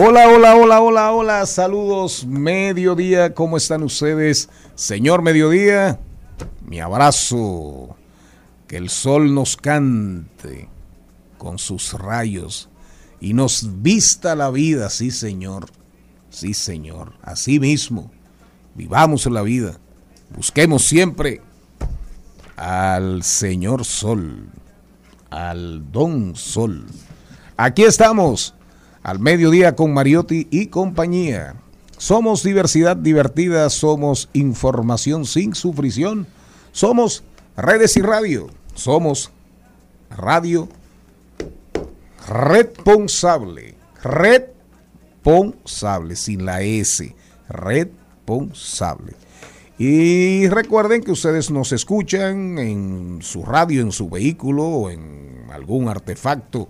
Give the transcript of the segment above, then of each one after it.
Hola, hola, hola, hola, hola, saludos, mediodía, ¿cómo están ustedes? Señor Mediodía, mi abrazo, que el sol nos cante con sus rayos y nos vista la vida, sí señor, sí señor, así mismo, vivamos la vida, busquemos siempre al Señor Sol, al Don Sol. Aquí estamos, al mediodía con Mariotti y compañía. Somos diversidad divertida, somos información sin sufrición, somos redes y radio, somos radio responsable, responsable, sin la S, responsable. Y recuerden que ustedes nos escuchan en su radio, en su vehículo o en algún artefacto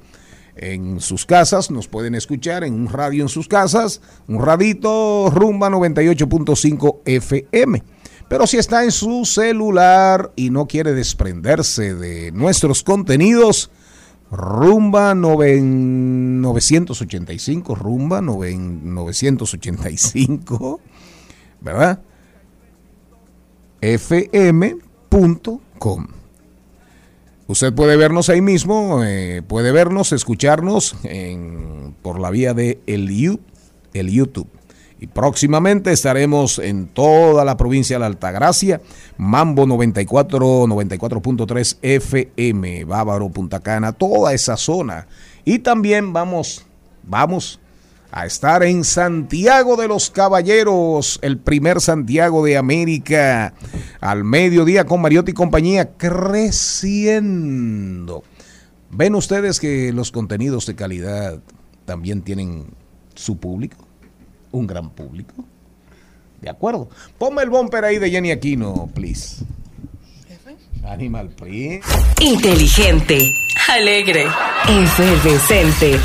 en sus casas. Nos pueden escuchar en un radio en sus casas, un radito rumba 98.5 FM. Pero si está en su celular y no quiere desprenderse de nuestros contenidos, Rumba 985, Rumba 985, ¿verdad? fm.com. Usted puede vernos ahí mismo, eh, puede vernos, escucharnos por la vía de el, el YouTube. Y próximamente estaremos en toda la provincia de la Altagracia, Mambo 94, 94.3 FM, Bávaro, Punta Cana, toda esa zona. Y también vamos, vamos a estar en Santiago de los Caballeros, el primer Santiago de América, al mediodía con Mariotti y compañía, creciendo. ¿Ven ustedes que los contenidos de calidad también tienen su público? Un gran público. De acuerdo. Ponme el bumper ahí de Jenny Aquino, please. Animal Print. Inteligente, alegre, efervescente,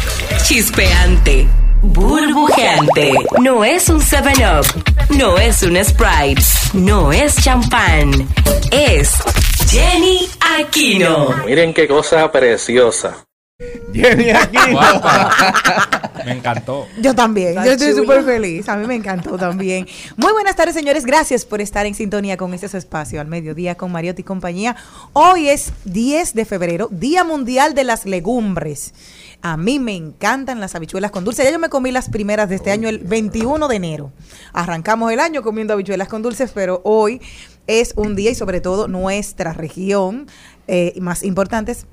chispeante, burbujeante. No es un 7-Up, no es un Sprite, no es champán. Es Jenny Aquino. Miren qué cosa preciosa. Jenny Aquino. Me encantó. Yo también, Está yo estoy súper feliz. A mí me encantó también. Muy buenas tardes, señores. Gracias por estar en sintonía con este espacio al mediodía con Mariotti y compañía. Hoy es 10 de febrero, Día Mundial de las Legumbres. A mí me encantan las habichuelas con dulce. Ya yo me comí las primeras de este año, el 21 de enero. Arrancamos el año comiendo habichuelas con dulces, pero hoy es un día y sobre todo nuestra región eh, más importante es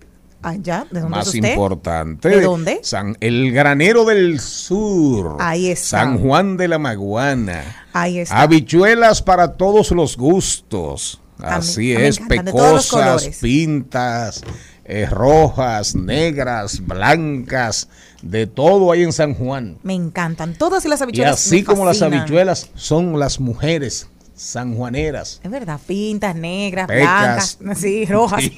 allá, ¿de dónde Más es usted? importante. ¿De dónde? San, el granero del sur. Ahí está. San Juan de la Maguana. Ahí está. Habichuelas para todos los gustos. Así mí es, pecosas, pintas, eh, rojas, negras, blancas, de todo hay en San Juan. Me encantan. Todas las Y habichuelas. así me como las habichuelas son las mujeres sanjuaneras. Es verdad, pintas, negras, Pecas. blancas, sí, rojas.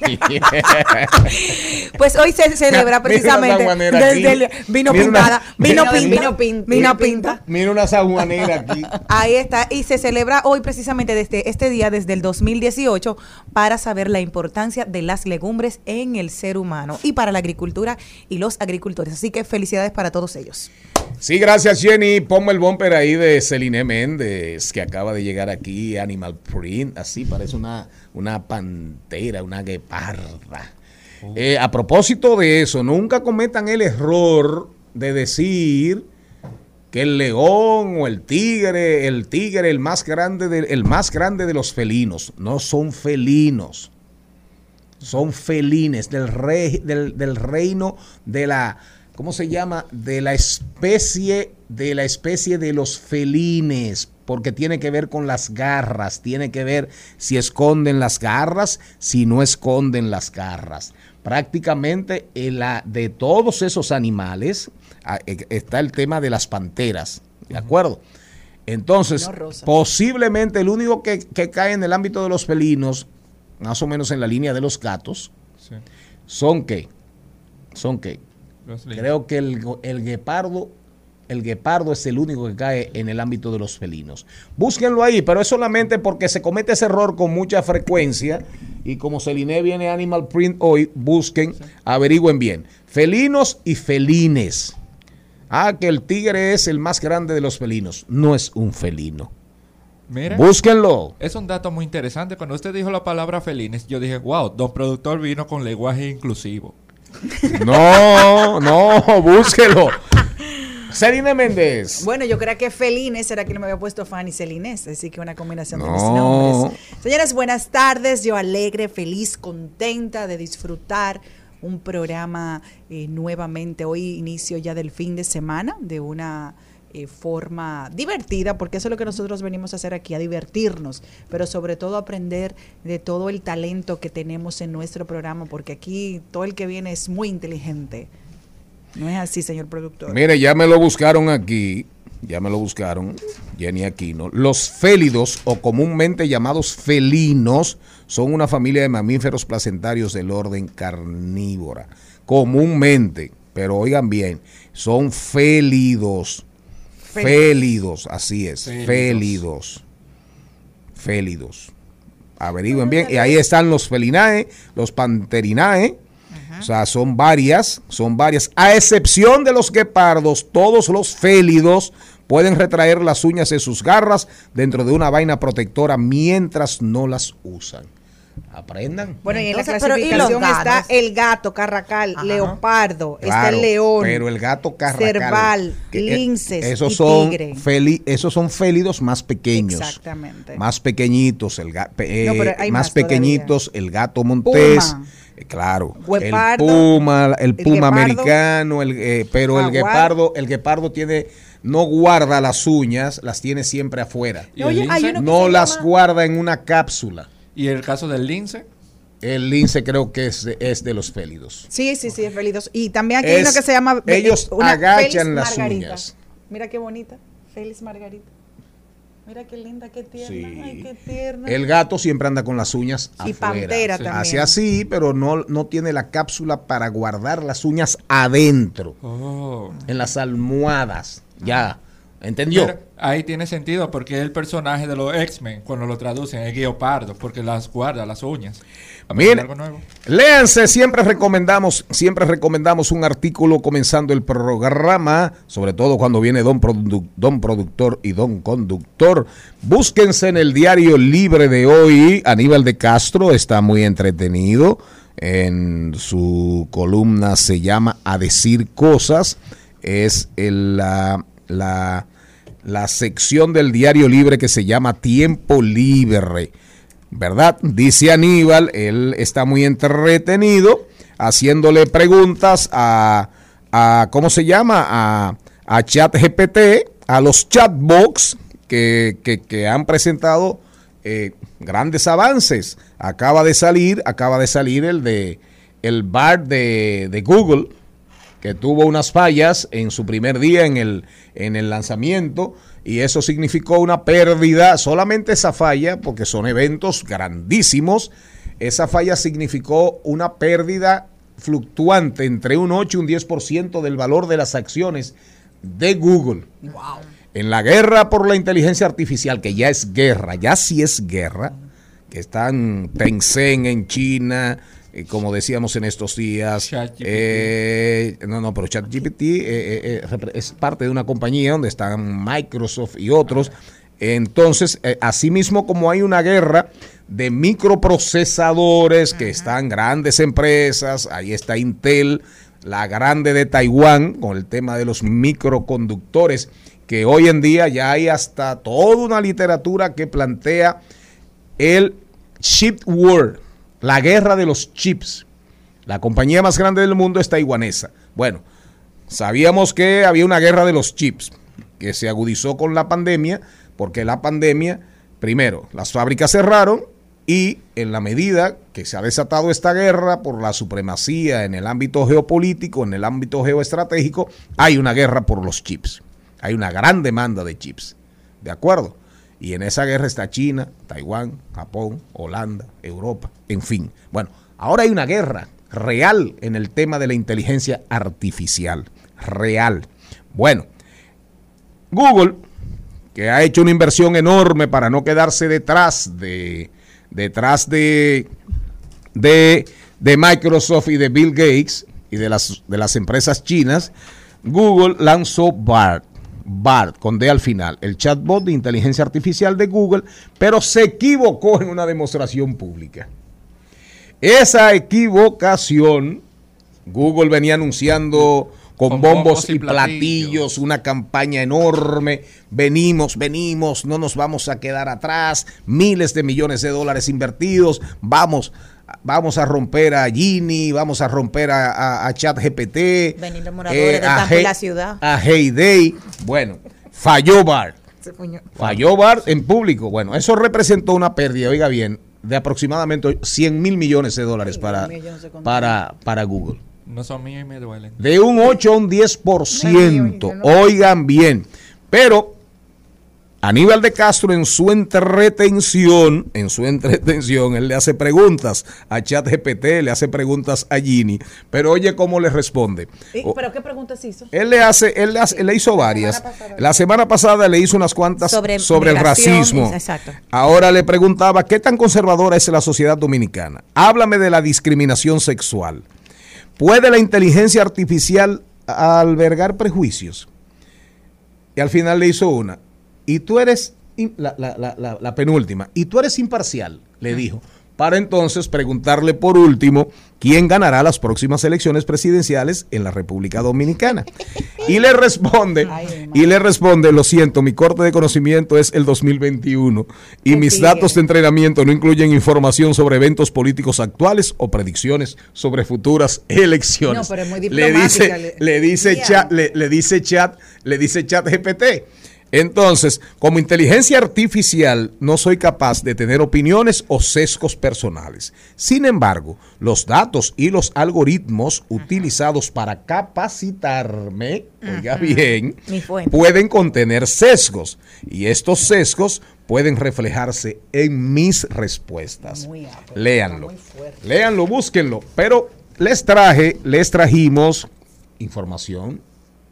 pues hoy se celebra precisamente desde el- vino Mira una- pintada, vino mira- pinta, vino vino, vino pinta. Mira una sanjuanera aquí. Ahí está, y se celebra hoy precisamente desde este día, desde el 2018, para saber la importancia de las legumbres en el ser humano y para la agricultura y los agricultores. Así que felicidades para todos ellos. Sí, gracias Jenny. Ponme el bumper ahí de Celine Méndez, que acaba de llegar aquí, Animal Print. Así parece una, una pantera, una gueparda. Eh, a propósito de eso, nunca cometan el error de decir que el león o el tigre, el tigre, el más grande de, el más grande de los felinos. No son felinos. Son felines del, rey, del, del reino de la, ¿cómo se llama? De la especie, de la especie de los felines, porque tiene que ver con las garras, tiene que ver si esconden las garras, si no esconden las garras. Prácticamente en la, de todos esos animales ah, eh, está el tema de las panteras, ¿de acuerdo? Entonces, No, posiblemente el único que, que cae en el ámbito de los felinos, más o menos en la línea de los gatos, Sí. son que, son que. Creo que el, el guepardo, el guepardo es el único que cae en el ámbito de los felinos. Búsquenlo ahí, pero es solamente porque se comete ese error con mucha frecuencia y como Celine viene Animal Print hoy, busquen, averigüen bien. Felinos y felines. Ah, que el tigre es el más grande de los felinos. No es un felino. Mira, Búsquenlo. es un dato muy interesante. Cuando usted dijo la palabra felines, yo dije, wow, don productor vino con lenguaje inclusivo. No, no, búsquelo. Celine Méndez. Bueno, yo creo que Felines era quien me había puesto Fanny Celines, así que una combinación de mis No. nombres. Señores, buenas tardes. Yo alegre, feliz, contenta de disfrutar un programa eh, nuevamente. Hoy inicio ya del fin de semana de una eh, forma divertida, porque eso es lo que nosotros venimos a hacer aquí, a divertirnos, pero sobre todo aprender de todo el talento que tenemos en nuestro programa, porque aquí todo el que viene es muy inteligente. No es así, señor productor. Mire, ya me lo buscaron aquí, ya me lo buscaron, Jenny Aquino. Los félidos, o comúnmente llamados felinos, son una familia de mamíferos placentarios del orden carnívora. Comúnmente, pero oigan bien, son félidos. Félidos, así es, Félidos. félidos. Averigüen bien. Y ahí están los felinae, los panterinae. O sea, son varias, son varias. A excepción de los guepardos, todos los félidos pueden retraer las uñas de sus garras dentro de una vaina protectora mientras no las usan. Aprendan. Bueno, y en la Entonces, pero, ¿y los clasificación está el gato, carracal, leopardo, está el león, pero el gato carracal, cerval, que, eh, linces esos y son tigre. feli- esos son félidos más pequeños. Exactamente. Más pequeñitos, el ga- pe- No, eh, más, pequeñitos, el gato montés. Puma. eh, Claro, Guepardo, el puma, el el puma guepardo, americano, el, eh, pero el guepardo, el guepardo tiene, no guarda las uñas, las tiene siempre afuera. No las llama? guarda en una cápsula. ¿Y el caso del lince? El lince creo que es de, es de los félidos. Sí, sí, sí, es felidos. Y también aquí hay Es- uno que se llama ellos una agachan Félix las Margarita. uñas. Mira qué bonita, Félix Margarita. Mira qué linda, qué tierna, Sí. ay, qué tierna. El gato siempre anda con las uñas Y afuera. pantera también. Hace así, pero no, no tiene la cápsula para guardar las uñas adentro, Oh. en las almohadas. Ya, ¿entendió? Ahí tiene sentido porque el personaje de los X-Men, cuando lo traducen, es guepardo, porque las guarda, las uñas. Mire, Algo nuevo. léanse, siempre recomendamos, siempre recomendamos un artículo comenzando el programa, sobre todo cuando viene don, produ- don productor y don conductor. Búsquense en el diario libre de hoy, Aníbal de Castro está muy entretenido. En su columna se llama A decir cosas. Es el, la, la, la sección del diario libre que se llama Tiempo Libre. ¿verdad? Dice Aníbal, él está muy entretenido haciéndole preguntas a, a ¿cómo se llama? A, a ChatGPT, a los chatbox que, que, que han presentado eh, grandes avances. Acaba de salir, acaba de salir el de el bar de, de Google, que tuvo unas fallas en su primer día en el, en el lanzamiento y eso significó una pérdida, solamente esa falla, porque son eventos grandísimos, esa falla significó una pérdida fluctuante entre un 8 y un 10% del valor de las acciones de Google. En la guerra por la inteligencia artificial, que ya es guerra, ya sí es guerra, que están Tencent en China, eh, como decíamos en estos días. ChatGPT. eh, no, no, pero ChatGPT eh, eh, es parte de una compañía donde están Microsoft y otros. Entonces, eh, asimismo como hay una guerra de microprocesadores que están grandes empresas, ahí está Intel, la grande de Taiwán con el tema de los microconductores que hoy en día ya hay hasta toda una literatura que plantea el chip war, la guerra de los chips. La compañía más grande del mundo es taiwanesa. Bueno, sabíamos que había una guerra de los chips que se agudizó con la pandemia, porque la pandemia, primero, las fábricas cerraron y en la medida que se ha desatado esta guerra por la supremacía en el ámbito geopolítico, en el ámbito geoestratégico, hay una guerra por los chips. Hay una gran demanda de chips. ¿De acuerdo? Y en esa guerra está China, Taiwán, Japón, Holanda, Europa, en fin. Bueno, ahora hay una guerra real en el tema de la inteligencia artificial. Real. Bueno, Google, que ha hecho una inversión enorme para no quedarse detrás de detrás de, de, de Microsoft y de Bill Gates y de las, de las empresas chinas, Google lanzó BART. BART, con D al final, el chatbot de inteligencia artificial de Google, pero se equivocó en una demostración pública. Esa equivocación, Google venía anunciando con, Con bombos, bombos y y platillos, platillos. una campaña enorme, venimos, venimos, no nos vamos a quedar atrás, miles de millones de dólares invertidos, vamos, vamos a romper a Gini, vamos a romper a, a, a ChatGPT, eh, la ciudad. a Heyday, bueno, falló Bart. Falló Bart en público. Bueno, eso representó una pérdida, oiga bien, de aproximadamente 100 mil millones de dólares para, para, para Google. No son míos y me duelen. De un 8 a un 10%. Oigan bien. Pero Aníbal de Castro en su entretención, en su entretención, él le hace preguntas a ChatGPT, le hace preguntas a Gini, pero oye cómo le responde. ¿Pero qué preguntas hizo? él le hace, él le, hace- él le hizo varias. La semana pasada le hizo unas cuantas Sobre sobre, el racismo. exacto. Ahora le preguntaba qué tan conservadora es la sociedad dominicana. Háblame de la discriminación sexual. ¿Puede la inteligencia artificial albergar prejuicios? Y al final le hizo una. Y tú eres, la, la- la- la- la penúltima, y tú eres imparcial, le dijo. Para entonces preguntarle por último quién ganará las próximas elecciones presidenciales en la República Dominicana. Y le responde, y le responde, lo siento, mi corte de conocimiento es el 2021 y mis datos de entrenamiento no incluyen información sobre eventos políticos actuales o predicciones sobre futuras elecciones. No, pero es muy le diplomática, dice, le- le dice Bien. chat, le, le dice chat, le dice chat GPT. Entonces, como inteligencia artificial, no soy capaz de tener opiniones o sesgos personales. Sin embargo, los datos y los algoritmos utilizados para capacitarme, oiga bien, pueden contener sesgos. Y estos sesgos pueden reflejarse en mis respuestas. Léanlo. Léanlo, búsquenlo. Pero les traje, les trajimos información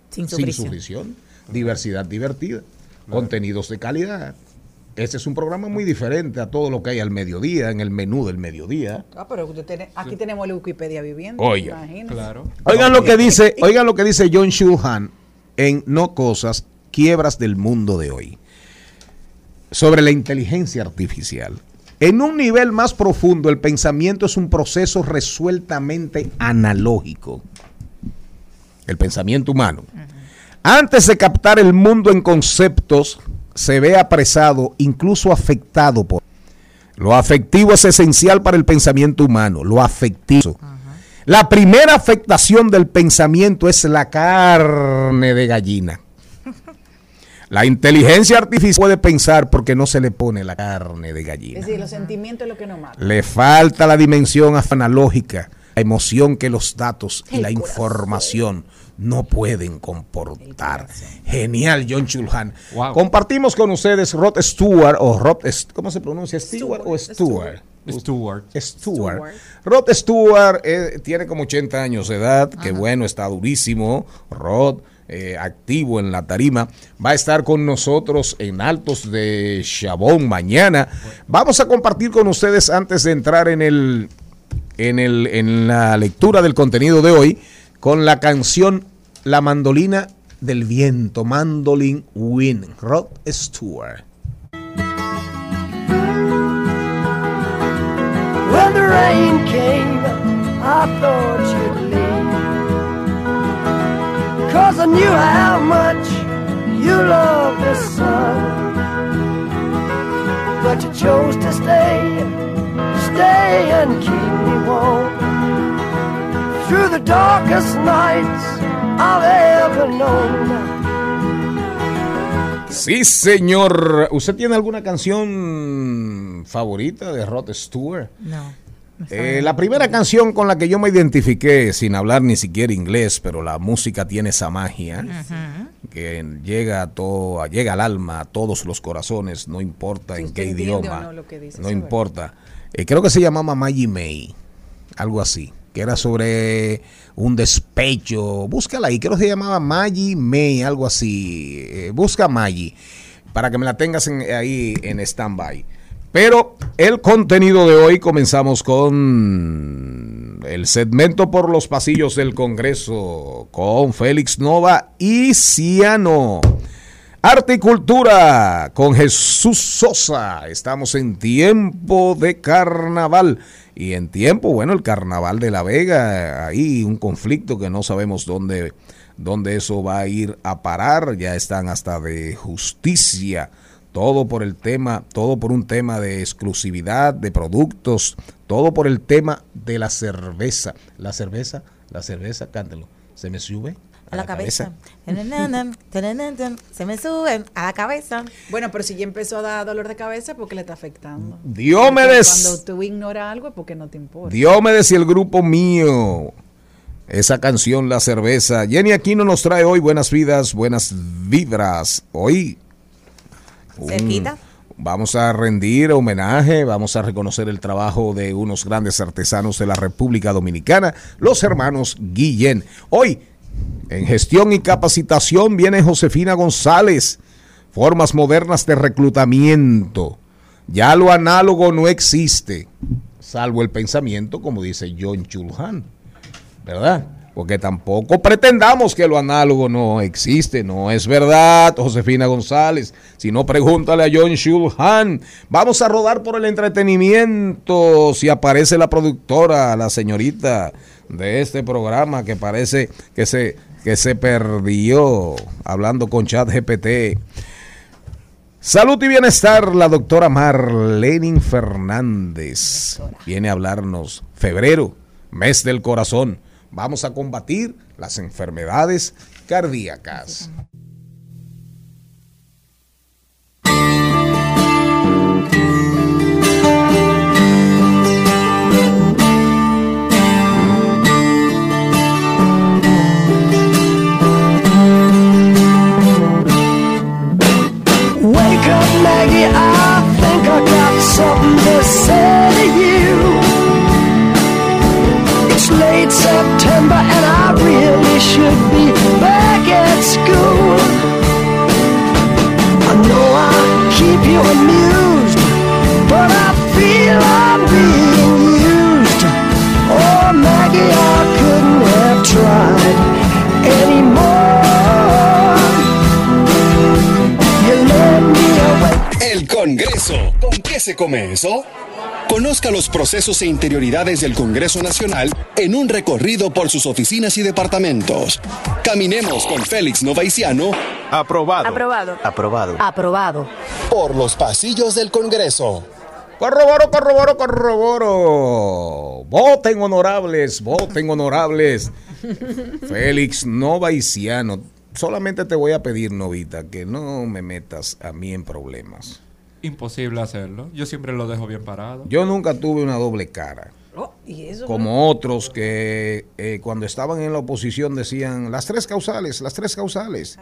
Sin sin sufrición. Diversidad divertida, contenidos de calidad. Este es un programa muy diferente a todo lo que hay al mediodía, en el menú del mediodía. Ah, pero usted tiene- aquí tenemos la Wikipedia viviendo. Oye. Claro. Oigan lo que dice, oigan lo que dice John Shulhan en No Cosas, Quiebras del Mundo de hoy. Sobre la inteligencia artificial. En un nivel más profundo, el pensamiento es un proceso resueltamente analógico. El pensamiento humano. Antes de captar el mundo en conceptos, se ve apresado, incluso afectado por. Lo afectivo es esencial para el pensamiento humano, lo afectivo. La primera afectación del pensamiento es la carne de gallina. La inteligencia artificial puede pensar porque no se le pone la carne de Es gallina. decir, los sentimientos es lo que nos mata. Le falta la dimensión analógica, la emoción que los datos y la información no pueden comportar. Genial, John Chulhan. Wow. Compartimos con ustedes Rod Stewart o Rod, ¿cómo se pronuncia? Stewart o Stewart. Stewart. Stewart. Rod Stewart eh, tiene como 80 años de edad, que bueno, está durísimo. Rod, eh, activo en la tarima, va a estar con nosotros en Altos de Chabón mañana. Vamos a compartir con ustedes antes de entrar en el, en el, en la lectura del contenido de hoy, con la canción La mandolina del viento, Mandolin Wind, Rod Stewart. When the rain came, I thought you'd leave. Cause I knew how much you you love the sun. But you chose to stay, stay and keep me warm. Through the darkest nights I've ever known. Sí, señor. ¿Usted tiene alguna canción favorita de Rod Stewart? No. Eh, la primera canción con la que yo me identifiqué, sin hablar ni siquiera inglés, pero la música tiene esa magia que llega a todo, llega al alma, a todos los corazones, no importa Si en qué idioma, no lo que dice, no eso es importa. Eh, creo que se llamaba Maggie May, algo así, que era sobre un despecho. Búscala ahí, creo que se llamaba Maggie May, algo así. Eh, busca Maggie para que me la tengas en- ahí en stand-by. Pero el contenido de hoy comenzamos con el segmento por los pasillos del Congreso con Félix Nova y Ciano. Arte y cultura con Jesús Sosa. Estamos en tiempo de carnaval. Y en tiempo, bueno, el carnaval de La Vega, ahí un conflicto que no sabemos dónde, dónde eso va a ir a parar. Ya están hasta de justicia. Todo por el tema, todo por un tema de exclusividad de productos, todo por el tema de la cerveza. La cerveza, la cerveza, cántelo. Se me sube A la cabeza. Se me suben a la cabeza. Bueno, pero si ya empezó a dar dolor de cabeza, porque le está afectando? Diomedes. Cuando tú ignoras algo es porque no te importa. Diomedes y el grupo mío. Esa canción, La Cerveza. Jenny Aquino nos trae hoy buenas vidas, buenas vibras. Hoy Cerquita. vamos a rendir homenaje, vamos a reconocer el trabajo de unos grandes artesanos de la República Dominicana, los hermanos Guillén. Hoy, en gestión y capacitación, viene Josefina González. Formas modernas de reclutamiento. Ya lo análogo no existe, salvo el pensamiento, como dice John Chulhan, ¿verdad? Porque tampoco pretendamos que lo análogo no existe, no es verdad, Josefina González. Si no, pregúntale a John Shulhan. Vamos a rodar por el entretenimiento. Si aparece la productora, la señorita de este programa que parece que se, que se perdió hablando con Chat GPT. Salud y bienestar, la doctora Marlene Fernández viene a hablarnos febrero, mes del corazón. Vamos a combatir las enfermedades cardíacas. Maggie, I think I got something to say to you. It's late September and I really should be back at school. I know I keep you amused, but I feel I'm being used. Oh, Maggie, I couldn't have tried anymore. El Congreso. ¿Con qué se come eso? Conozca los procesos e interioridades del Congreso Nacional en un recorrido por sus oficinas y departamentos. Caminemos con Félix Novaiciano Aprobado. Aprobado. Aprobado. Aprobado. por los pasillos del Congreso. Corroboro, corroboro, corroboro. Voten honorables, voten honorables. Félix Novaiciano. Solamente te voy a pedir, Novita, que no me metas a mí en problemas. Imposible hacerlo. Yo siempre lo dejo bien parado. Yo nunca tuve una doble cara. Oh, y eso como otros que eh, cuando estaban en la oposición decían las tres causales, las tres causales.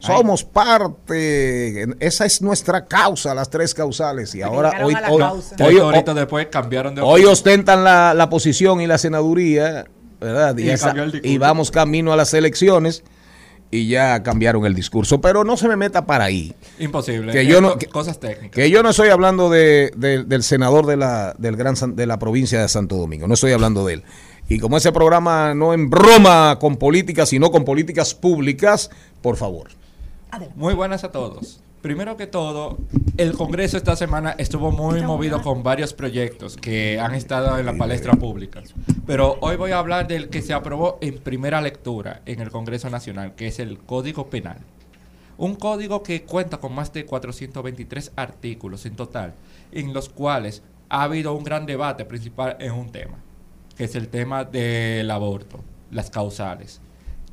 Somos parte, esa es nuestra causa, las tres causales. Y ahora hoy, hoy, hoy- Tres horitas después cambiaron de hoy ostentan la, la posición y la senaduría, ¿verdad? Esa- y vamos camino a las elecciones y ya cambiaron el discurso. Pero no se me meta para ahí. Imposible. Que yo no- que- cosas técnicas. Que yo no estoy hablando de, de- del senador de la, del gran, San- de la provincia de Santo Domingo, no estoy hablando de él. Y como ese programa no en broma con políticas, sino con políticas públicas, por favor. Muy buenas a todos. Primero que todo, el Congreso esta semana estuvo muy movido con varios proyectos que han estado en la palestra pública. Pero hoy voy a hablar del que se aprobó en primera lectura en el Congreso Nacional, que es el Código Penal. Un código que cuenta con más de 423 artículos en total, en los cuales ha habido un gran debate principal en un tema, que es el tema del aborto, las causales.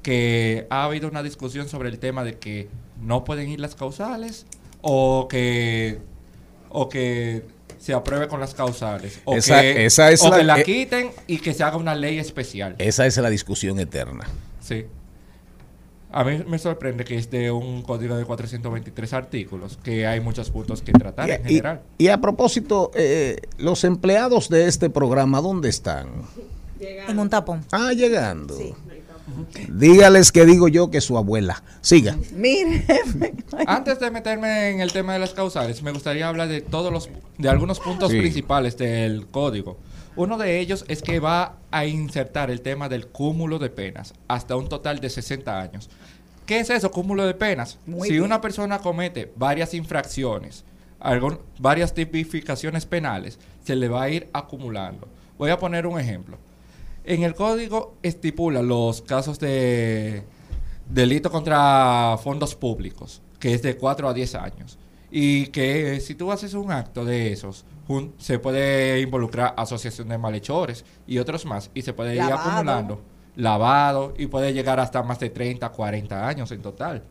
Que ha habido una discusión sobre el tema de que no pueden ir las causales o que, o que se apruebe con las causales. O Esa- que, esa es o la- que la eh, quiten y que se haga una ley especial. Esa es la discusión eterna. Sí. A mí me sorprende que es de un código de 423 artículos, que hay muchos puntos que tratar en Y- general. Y, y a propósito, eh, los empleados de este programa, ¿dónde están? En un tapón. Ah, llegando. Dígales que digo yo que su abuela. Siga. Mire, Antes de meterme en el tema de las causales, me gustaría hablar de todos los de algunos puntos Sí. principales del código. Uno de ellos es que va a insertar el tema del cúmulo de penas hasta un total de 60 años. ¿Qué es eso, cúmulo de penas? Muy si bien. una persona comete varias infracciones, algún- varias tipificaciones penales, se le va a ir acumulando. Voy a poner un ejemplo. En el código estipula los casos de delito contra fondos públicos, que es de 4 a 10 años. Y que si tú haces un acto de esos, un- se puede involucrar asociación de malhechores y otros más, y se puede ir acumulando. Lavado, y puede llegar hasta más de 30, 40 años en total.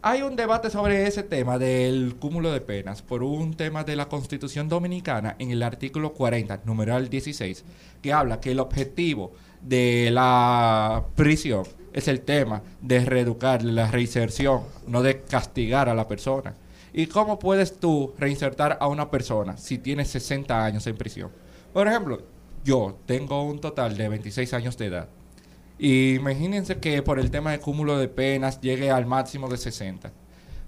Hay un debate sobre ese tema del cúmulo de penas por un tema de la Constitución Dominicana en el artículo 40, numeral 16, que habla que el objetivo de la prisión es el tema de reeducar, la reinserción, no de castigar a la persona. ¿Y cómo puedes tú reinsertar a una persona si tienes 60 años en prisión? Por ejemplo, yo tengo un total de 26 años de edad. Y imagínense que por el tema de cúmulo de penas llegue al máximo de 60.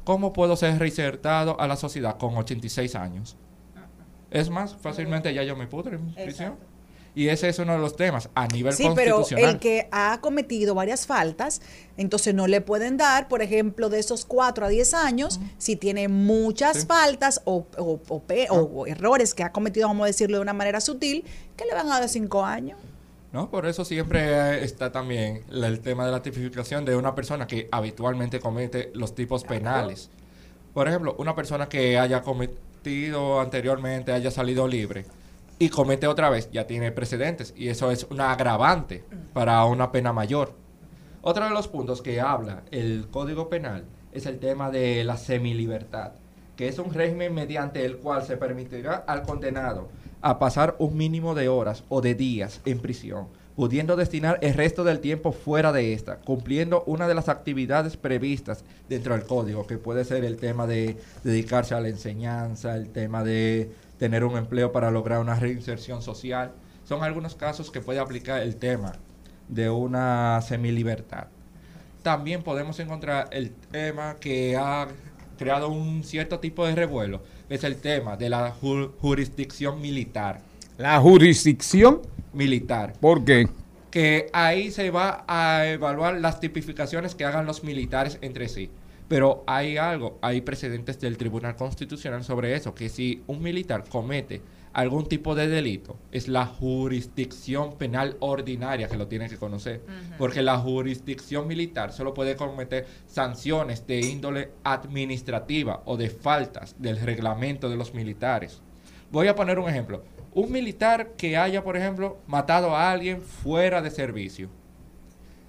¿Cómo puedo ser reinsertado a la sociedad con 86 años? Es más, fácilmente ya yo me pudre en prisión. Y ese es uno de los temas a nivel Sí, pero constitucional. el que ha cometido varias faltas, entonces no le pueden dar, por ejemplo, de esos 4 a 10 años, si tiene muchas Sí. faltas o, o- o o errores que ha cometido, vamos a decirlo de una manera sutil, que le van a dar 5 años. ¿No? Por eso siempre está también el tema de la tipificación de una persona que habitualmente comete los tipos penales. Por ejemplo, una persona que haya cometido anteriormente, haya salido libre y comete otra vez, ya tiene precedentes y eso es una agravante para una pena mayor. Otro de los puntos que habla el Código Penal es el tema de la semilibertad, que es un régimen mediante el cual se permitirá al condenado a pasar un mínimo de horas o de días en prisión, pudiendo destinar el resto del tiempo fuera de esta, cumpliendo una de las actividades previstas dentro del código, que puede ser el tema de dedicarse a la enseñanza, el tema de tener un empleo para lograr una reinserción social. Son algunos casos que puede aplicar el tema de una semilibertad. También podemos encontrar el tema que ha creado un cierto tipo de revuelo, es el tema de la ju- jurisdicción militar. La jurisdicción, Militar. ¿por qué? Que ahí se va a evaluar las tipificaciones que hagan los militares entre sí. Pero hay algo, hay precedentes del Tribunal Constitucional sobre eso, que si un militar comete algún tipo de delito, es la jurisdicción penal ordinaria que lo tiene que conocer. Porque la jurisdicción militar solo puede cometer sanciones de índole administrativa o de faltas del reglamento de los militares. Voy a poner un ejemplo. Un militar que haya, por ejemplo, matado a alguien fuera de servicio,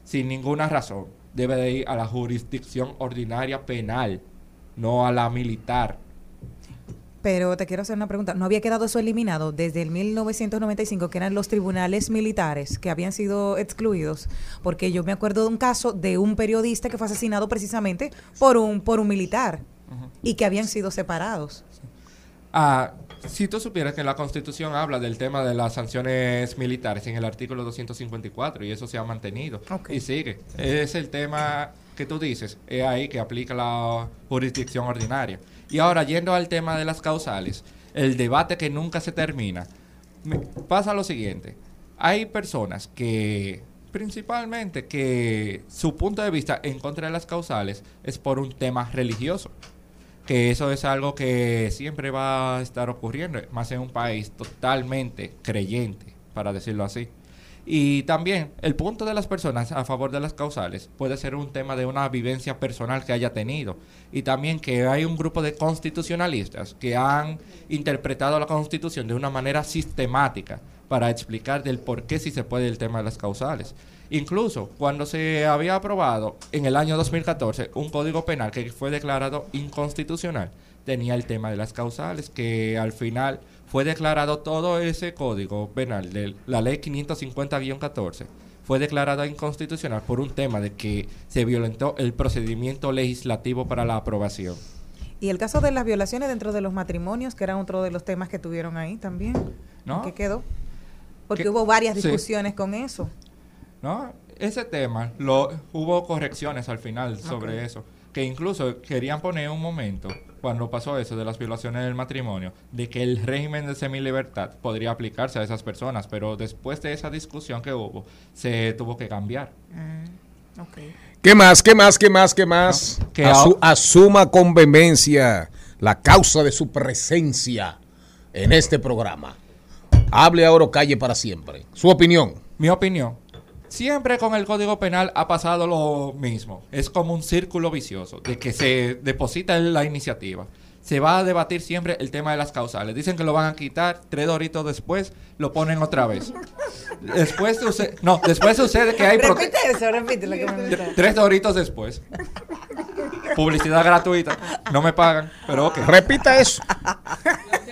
sin ninguna razón, debe de ir a la jurisdicción ordinaria penal, no a la militar. Pero te quiero hacer una pregunta. ¿No había quedado eso eliminado desde el 1995, que eran los tribunales militares que habían sido excluidos? Porque yo me acuerdo de un caso de un periodista que fue asesinado precisamente por un, por un militar y que habían sido separados. Ah, si tú supieras que la Constitución habla del tema de las sanciones militares en el artículo 254 y eso se ha mantenido y sigue. Es el tema que tú dices, es ahí que aplica la jurisdicción ordinaria. Y ahora, yendo al tema de las causales, el debate que nunca se termina, pasa lo siguiente. Hay personas que, principalmente, que su punto de vista en contra de las causales es por un tema religioso que eso es algo que siempre va a estar ocurriendo, más en un país totalmente creyente, para decirlo así. Y también el punto de las personas a favor de las causales puede ser un tema de una vivencia personal que haya tenido. Y también que hay un grupo de constitucionalistas que han interpretado la constitución de una manera sistemática para explicar del por qué sí se puede el tema de las causales. Incluso cuando se había aprobado en el año 2014 un código penal que fue declarado inconstitucional, tenía el tema de las causales, que al final fue declarado todo ese código penal de la ley 550-14 fue declarada inconstitucional por un tema de que se violentó el procedimiento legislativo para la aprobación. Y el caso de las violaciones dentro de los matrimonios, que era otro de los temas que tuvieron ahí también. ¿No? ¿Qué quedó? Porque hubo varias Sí. discusiones con eso. ¿no? Ese tema, lo, hubo correcciones al final sobre eso, que incluso querían poner un momento, cuando pasó eso de las violaciones del matrimonio, de que el régimen de semilibertad podría aplicarse a esas personas, pero después de esa discusión que hubo, se tuvo que cambiar. ¿Qué más? ¿Qué más? ¿Qué más? ¿Qué más? No, que Asu- asuma con vehemencia la causa de su presencia en este programa. Hable ahora o calle para siempre. Su opinión. Mi opinión, siempre con el Código Penal ha pasado lo mismo. Es como un círculo vicioso de que se deposita la iniciativa. Se va a debatir siempre el tema de las causales. Dicen que lo van a quitar, tres doritos después lo ponen otra vez. Después sucede, no, después sucede que hay prote- eso, repite lo que me Tre- Tres doritos después. Publicidad gratuita. No me pagan, pero ok. Repita eso.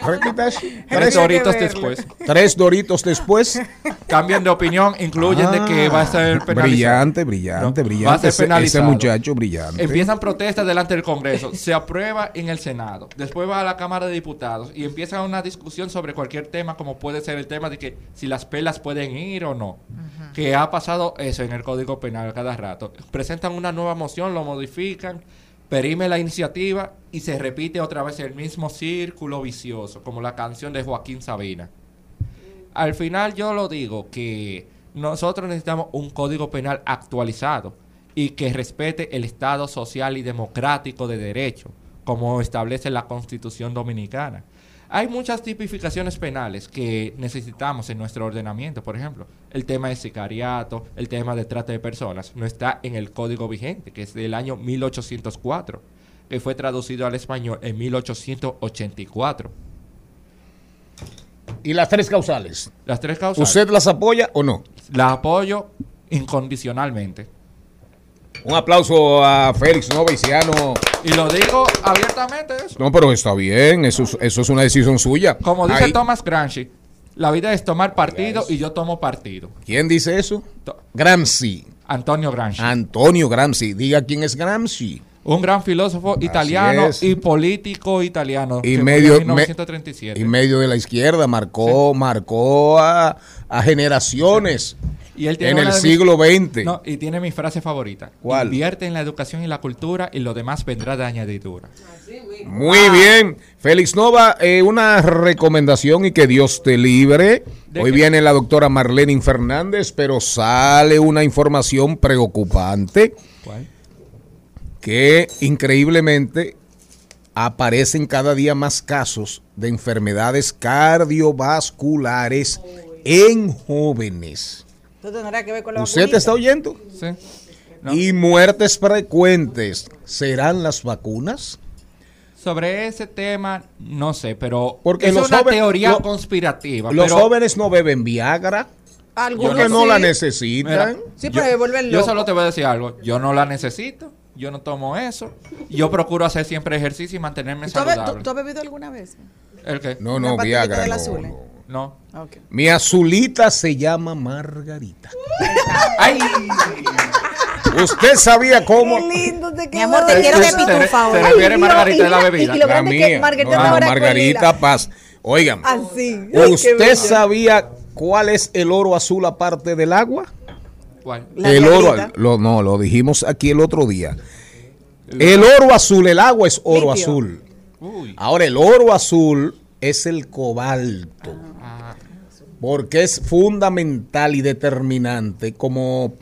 Repita eso. Tres doritos después. tres doritos después. Cambian de opinión, incluyen de que va a ser penalizado. Brillante, brillante, No, brillante. va a ser Ese- ese, penalizado. muchacho brillante. Empiezan protestas delante del Congreso, se aprueba en el Senado, después va a la Cámara de Diputados y empieza una discusión sobre cualquier tema, como puede ser el tema de que si las pelas pueden ir o no. Que ha pasado eso en el Código Penal cada rato. Presentan una nueva moción, lo modifican, perime la iniciativa y se repite otra vez el mismo círculo vicioso, como la canción de Joaquín Sabina. Al final yo lo digo que nosotros necesitamos un código penal actualizado y que respete el Estado social y democrático de derecho, como establece la Constitución Dominicana. Hay muchas tipificaciones penales que necesitamos en nuestro ordenamiento. Por ejemplo, el tema de sicariato, el tema de trata de personas, no está en el código vigente, que es del año 1804, que fue traducido al español en 1884. Y las tres causales. Las tres causas. ¿Usted las apoya o no? La apoyo incondicionalmente. Un aplauso a Félix Novaiciano. Y lo digo abiertamente eso. No, pero está bien, eso, es- eso es una decisión suya. Como dice Ahí- Thomas Gramsci, la vida es tomar partido y yo tomo partido. ¿Quién dice eso? To- Gramsci. Antonio Gramsci. Antonio Gramsci. Diga quién es Gramsci. Un gran filósofo italiano es. y político italiano. Y medio, murió en me- 1937. y medio de la izquierda marcó, marcó a, a generaciones Y él tiene en el mis- siglo XX. No, y tiene mi frase favorita. ¿Cuál? Invierte en la educación y la cultura y lo demás vendrá de añadidura. Muy bien. Félix Nova, eh, una recomendación y que Dios te libre. ¿De Hoy qué? viene la doctora Marlene Fernández, pero sale una información preocupante ¿Cuál? Que increíblemente aparecen cada día más casos de enfermedades cardiovasculares en jóvenes. ¿Tú tendrás que ver con la ¿Usted vacunita? está oyendo? Sí. ¿No? Y muertes frecuentes. ¿Serán las vacunas? Sobre ese tema, no sé, pero Porque es los una teoría lo- conspirativa. Los pero jóvenes no beben Viagra Algunos porque no sí. la necesitan. Mira, Sí, pero Yo solo te voy a decir algo. Yo no la necesito. Yo no tomo eso. Yo procuro hacer siempre ejercicio y mantenerme ¿Tú, saludable. tú- tú has bebido alguna vez? ¿El qué? No, no, Viagra. no, azul, ¿eh? no. No. Ok. Mi azulita se llama Margarita. ¡Ay! ¿Usted sabía cómo? lindo te Mi amor, te quiero de se- pitufo se refiere Margarita de la y- y bebida. lo La es que mía. Margarita No, no, Margarita Paz. Oigan, Así. Qué ¿usted sabía cuál es el oro azul aparte del agua? El oro, lo, no, lo dijimos aquí el otro día. El oro azul, el agua es oro Litio. azul. Uy. Ahora, el oro azul es el cobalto. Ah, Porque es fundamental y determinante como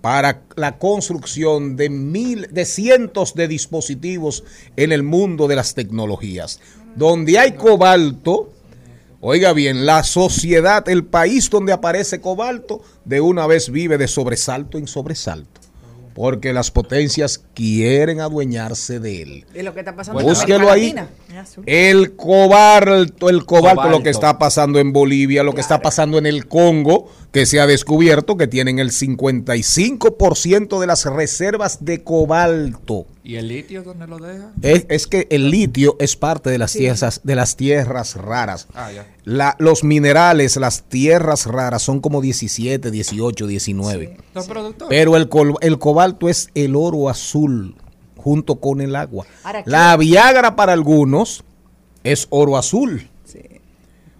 para la construcción de mil, de cientos de dispositivos en el mundo de las tecnologías. Donde hay cobalto, Oiga bien, la sociedad, el país donde aparece cobalto, de una vez vive de sobresalto en sobresalto. Porque las potencias quieren adueñarse de él. Y lo que está pasando Búsquelo ahí. Latina. El cobalto, el cobalto, lo que está pasando en Bolivia, lo que está pasando en el Congo, que se ha descubierto que tienen el 55% de las reservas de cobalto. ¿Y el litio dónde lo deja? Es, es que el litio es parte de las tierras de las tierras raras. Ah, ya. La- los minerales, las tierras raras son como 17, 18, 19. Los productores. Pero el cobalto es el oro azul junto con el agua. La Viagra para algunos es oro azul.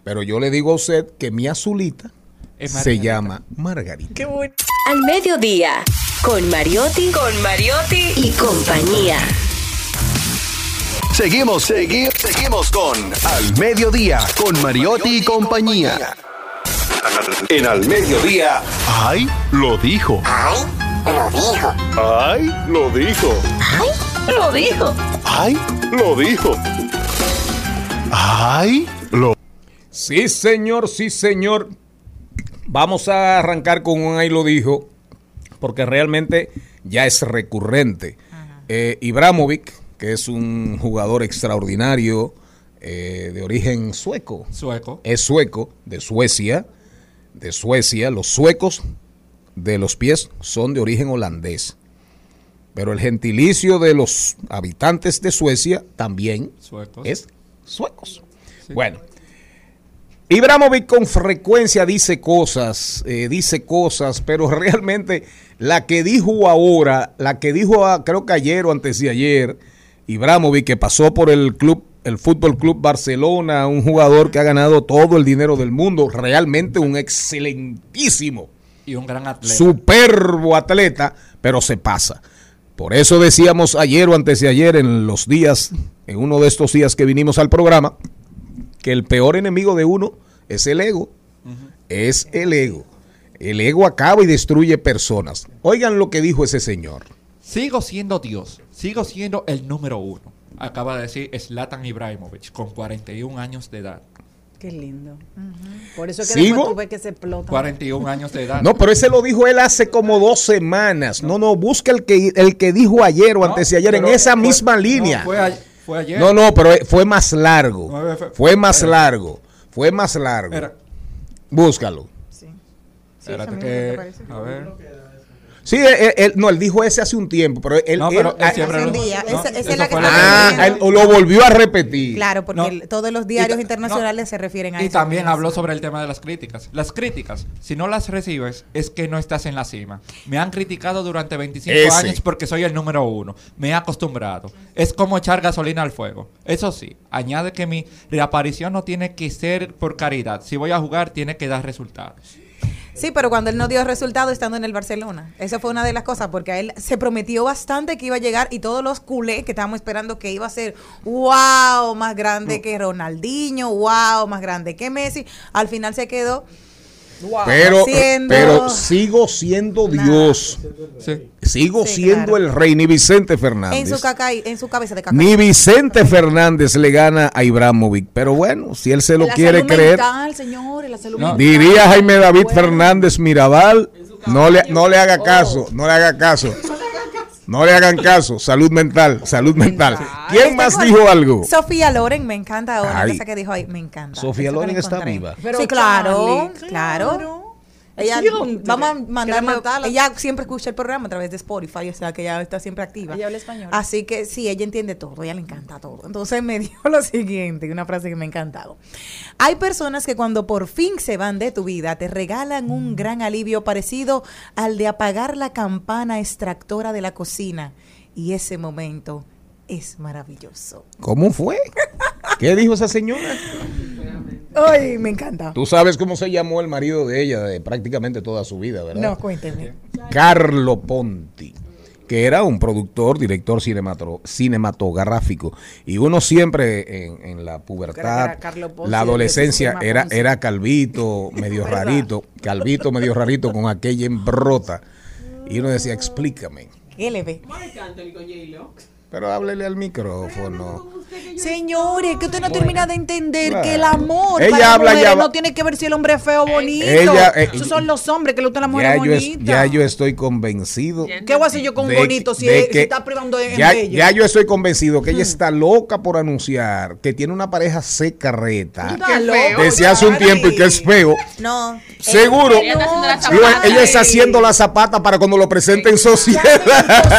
Pero yo le digo a usted que mi azulita Es se margarita. llama Margarita. Al mediodía, con Mariotti, con Mariotti y compañía. Seguimos, seguimos, seguimos con Al Mediodía, con Mariotti y compañía. En Al Mediodía. ¡Ay! Lo dijo. ¡Ay! Lo dijo. ¡Ay! Lo dijo. Lo dijo. ¡Ay! Lo dijo. ¡Ay! Lo Sí, señor, sí, señor. Vamos a arrancar con un ahí lo dijo, porque realmente ya es recurrente. Eh, Ibramovic, que es un jugador extraordinario eh, de origen sueco, Sueco. es sueco, de Suecia, de Suecia. Los suecos de los pies son de origen holandés. Pero el gentilicio de los habitantes de Suecia también Suecos. es suecos. Bueno, Ibramovic con frecuencia dice cosas, eh, dice cosas, pero realmente la que dijo ahora, la que dijo a- creo que ayer o antes de ayer, Ibramovic que pasó por el club, el Fútbol Club Barcelona, un jugador que ha ganado todo el dinero del mundo, realmente un excelentísimo Y un gran atleta. superbo atleta, pero se pasa. Por eso decíamos ayer o antes de ayer, en los días, en uno de estos días que vinimos al programa, que el peor enemigo de uno es el ego. Es el ego. El ego acaba y destruye personas. Oigan lo que dijo ese señor. Sigo siendo Dios. Sigo siendo el número uno. Acaba de decir Zlatan Ibrahimovic con 41 años de edad. Qué lindo. Por eso es que ¿Sigo? después tú ves que se explota. 41 años de edad. No, pero ese lo dijo él hace como dos semanas. No, no, busca el que, el que dijo ayer o No, antes de ayer en esa fue- misma no, línea. fue, a- fue ayer. No, no, pero fue más largo. Nueve fe- Fue más Espera. largo. Fue más largo. Era- Búscalo. espérate eso que- mismo que parece. a ver. Sí, él, él- no, él dijo ese hace un tiempo, pero él... No, él- pero él siempre hace un lo- día. no, Esa- esa es eso la que fue está ah, diciendo. él lo volvió a repetir. Claro, porque No. el- todos los Y diarios internacionales no. se refieren a Y eso. también habló sobre el tema de las críticas. Las críticas, si no las recibes, es que no estás en la cima. Me han criticado durante 25 Ese. años porque soy el número uno. Me he acostumbrado. Es como echar gasolina al fuego. Eso sí, añade que mi reaparición no tiene que ser por caridad. Si voy a jugar, tiene que dar resultados. Sí, pero cuando él no dio resultado estando en el Barcelona. Esa fue una de las cosas, porque a él se prometió bastante que iba a llegar y todos los culés que estábamos esperando que iba a ser, wow, más grande que Ronaldinho, wow, más grande que Messi, al final se quedó Pero, Siendo- pero sigo siendo Dios. Sí. Sigo Sí, siendo claro. el rey. Ni Vicente en Fernández. su, caca, en su cabeza de caca. Ni Vicente Fernández le gana a Ibramovic. Pero bueno, si él se lo la quiere salud creer. mental, señores, la salud No. mental. Diría Jaime David Bueno. Fernández Mirabal, no le, no le haga caso, no le haga caso. No le hagan caso, salud mental, salud mental. ¿Quién más dijo algo? Sofía Loren, me encanta ahora. Esa que dijo ahí, me encanta. Sofía Loren está viva. Pero sí, claro, claro. Ella, vamos a mandarle. Ella siempre escucha el programa a través de Spotify, o sea que ella está siempre activa. Ella habla español. Así que sí, ella entiende todo, ella le encanta todo. Entonces me dijo lo siguiente, una frase que me ha encantado. Hay personas que cuando por fin se van de tu vida te regalan un gran alivio parecido al de apagar la campana extractora de la cocina. Y ese momento es maravilloso. ¿Cómo fue? ¿Qué dijo esa señora? Ay, me encanta. Tú sabes cómo se llamó el marido de ella de prácticamente toda su vida, ¿verdad? No, cuénteme. Carlo Ponti, que era un productor, director cinemato- cinematográfico. Y uno siempre en, en la pubertad, Era Carlo Ponti, la adolescencia, era, era calvito, medio ¿Verdad? rarito, calvito, medio rarito, con aquella embrota. Y uno decía, explícame. ¿Qué le ve? Pero háblele al micrófono. Señores, que usted no termina de entender Claro. que el amor Ella para habla, mujeres no tiene que ver si el hombre es feo o bonito. Ella, eh, Esos son los hombres que le gustan las mujeres bonitas. ya yo estoy convencido. ¿Qué voy a hacer yo con un de bonito si, de está privando en ya, ya yo estoy convencido que ella Hmm. está loca por anunciar que tiene una pareja secarreta desde hace un tiempo y que es feo. No. Seguro. Ella está haciendo la Digo, zapata. ella está haciendo la zapata para cuando lo presente en sociedad.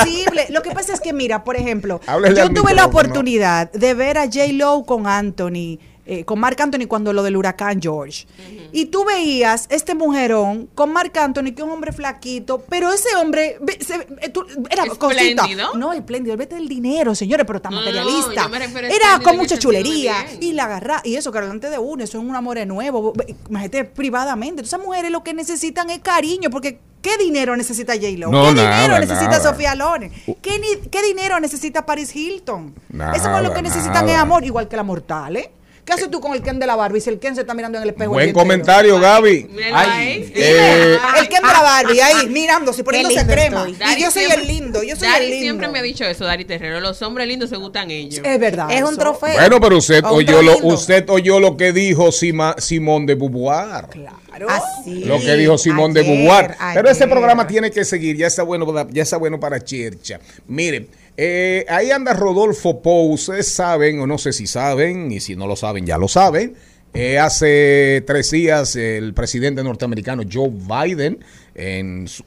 imposible. Lo que pasa es que, mira, por ejemplo, Háblele yo tuve la oportunidad de ver a J. Lo con Anthony, eh, con Mark Anthony cuando lo del huracán George. Y tú veías este mujerón con Mark Anthony, que es un hombre flaquito, pero ese hombre se- eh, tú- era cosita. ¿Espléndido? No, espléndido, vete el dinero, señores, pero está No, materialista. yo me refiero a Era con mucha chulería y la agarra y eso que delante de uno, eso es un amor nuevo. Imagínate privadamente. Entonces, esas mujeres lo que necesitan es cariño, porque ¿qué dinero necesita J. Lo? No, ¿Qué nada, dinero necesita nada. Sofía Loren? ¿Qué, ni- qué dinero necesita Paris Hilton? Nada, Eso es lo que necesitan es amor, igual que la mortal, ¿eh? ¿Qué haces tú con el Ken de la Barbie si el Ken se está mirando en el espejo? el Buen entero? comentario, Gaby. Ay, eh, El Ken de la Barbie ahí, mirándose, poniéndose crema. Y yo soy el lindo, yo soy Dari el lindo. siempre me ha dicho eso, Dari Terrero. Los hombres lindos se gustan ellos. Es verdad. Es un eso. trofeo. Bueno, pero usted oyó, lo, usted oyó lo que dijo Sima- Simón de Beauvoir. Claro. Así. Lo que dijo Simón de Beauvoir. Pero este ayer. programa tiene que seguir, ya está bueno, para- ya está bueno para Chercha. Miren, eh, ahí anda Rodolfo Pou, ustedes saben, o no sé si saben, y si no lo saben, ya lo saben. Eh, hace tres días el presidente norteamericano Joe Biden en su-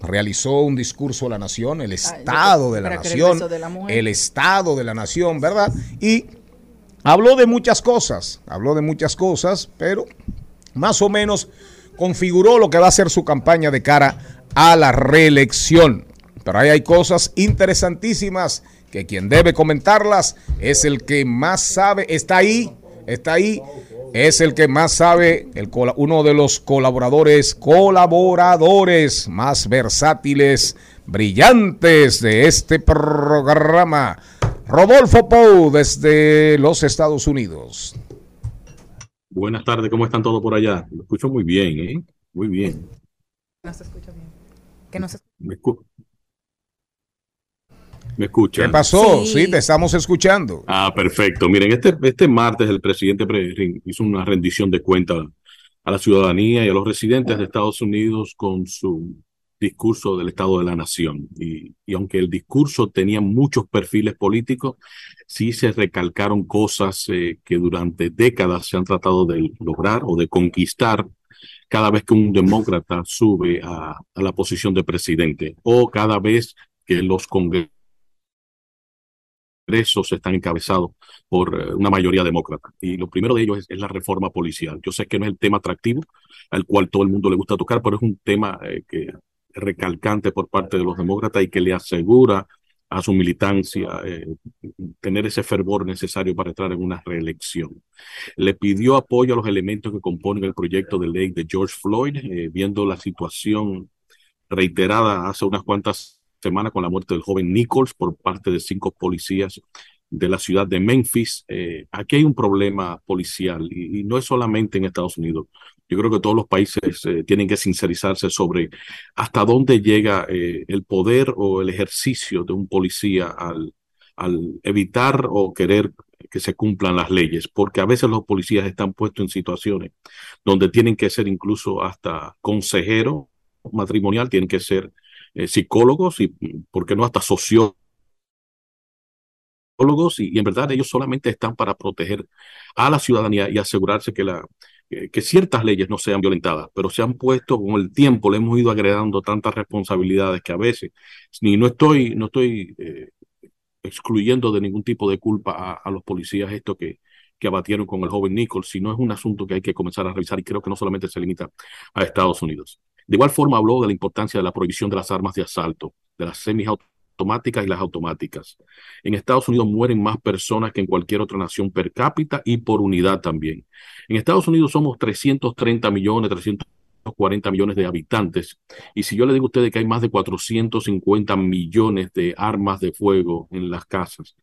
realizó un discurso a la nación, el estado de la el nación, de la el estado de la nación, ¿verdad? Y habló de muchas cosas, habló de muchas cosas, pero más o menos configuró lo que va a ser su campaña de cara a la reelección. Pero ahí hay cosas interesantísimas que quien debe comentarlas es el que más sabe, está ahí, está ahí, es el que más sabe, el, uno de los colaboradores, colaboradores más versátiles, brillantes de este programa. Rodolfo Pou desde los Estados Unidos. Buenas tardes, ¿cómo están todos por allá? Lo escucho muy bien, ¿eh? Muy bien. No se escucha bien. Que no se Me, escu- ¿Me escuchan? ¿Qué pasó? Sí. Sí, te estamos escuchando. Ah, perfecto. Miren, este, este martes el presidente hizo una rendición de cuentas a la ciudadanía y a los residentes de Estados Unidos con su discurso del Estado de la Nación. Y, y aunque el discurso tenía muchos perfiles políticos, sí se recalcaron cosas eh, que durante décadas se han tratado de lograr o de conquistar cada vez que un demócrata sube a, a la posición de presidente o cada vez que los congresos están encabezados por eh, una mayoría demócrata. Y lo primero de ellos es, la reforma policial. Yo sé que no es el tema atractivo al cual todo el mundo le gusta tocar, pero es un tema eh, que recalcante por parte de los demócratas y que le asegura a su militancia eh, tener ese fervor necesario para entrar en una reelección. Le pidió apoyo a los elementos que componen el proyecto de ley de George Floyd, viendo la situación reiterada hace unas cuantas semanas con la muerte del joven Nichols por parte de cinco policías de la ciudad de Memphis. Eh, aquí hay un problema policial y, no es solamente en Estados Unidos. Yo creo que todos los países eh, tienen que sincerizarse sobre hasta dónde llega eh, el poder o el ejercicio de un policía al, al evitar o querer que se cumplan las leyes, porque a veces los policías están puestos en situaciones donde tienen que ser incluso hasta consejeros matrimonial, tienen que ser eh, psicólogos y, ¿por qué no, hasta sociólogos? Y, en verdad ellos solamente están para proteger a la ciudadanía y asegurarse que, la, que, ciertas leyes no sean violentadas, pero se han puesto con el tiempo, le hemos ido agregando tantas responsabilidades que a veces, ni no estoy, no estoy eh, excluyendo de ningún tipo de culpa a los policías esto que, que abatieron con el joven Nichols, sino es un asunto que hay que comenzar a revisar y creo que no solamente se limita a Estados Unidos. De igual forma habló de la importancia de la prohibición de las armas de asalto, de las semiautomáticas y las automáticas. En Estados Unidos mueren más personas que en cualquier otra nación per cápita y por unidad también. En Estados Unidos somos 330 millones, 340 millones de habitantes. Y si yo le digo a ustedes que hay más de 450 millones de armas de fuego en las casas,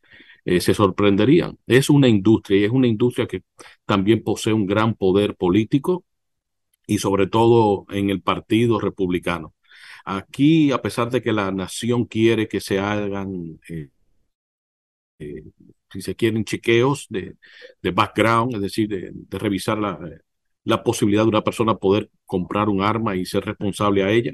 eh, se sorprenderían. Es una industria y es una industria que también posee un gran poder político y sobre todo en el Partido Republicano. Aquí, a pesar de que la nación quiere que se hagan eh, eh, si se quieren, chequeos de, de background, es decir, de, de revisar la, la posibilidad de una persona poder comprar un arma y ser responsable a ella.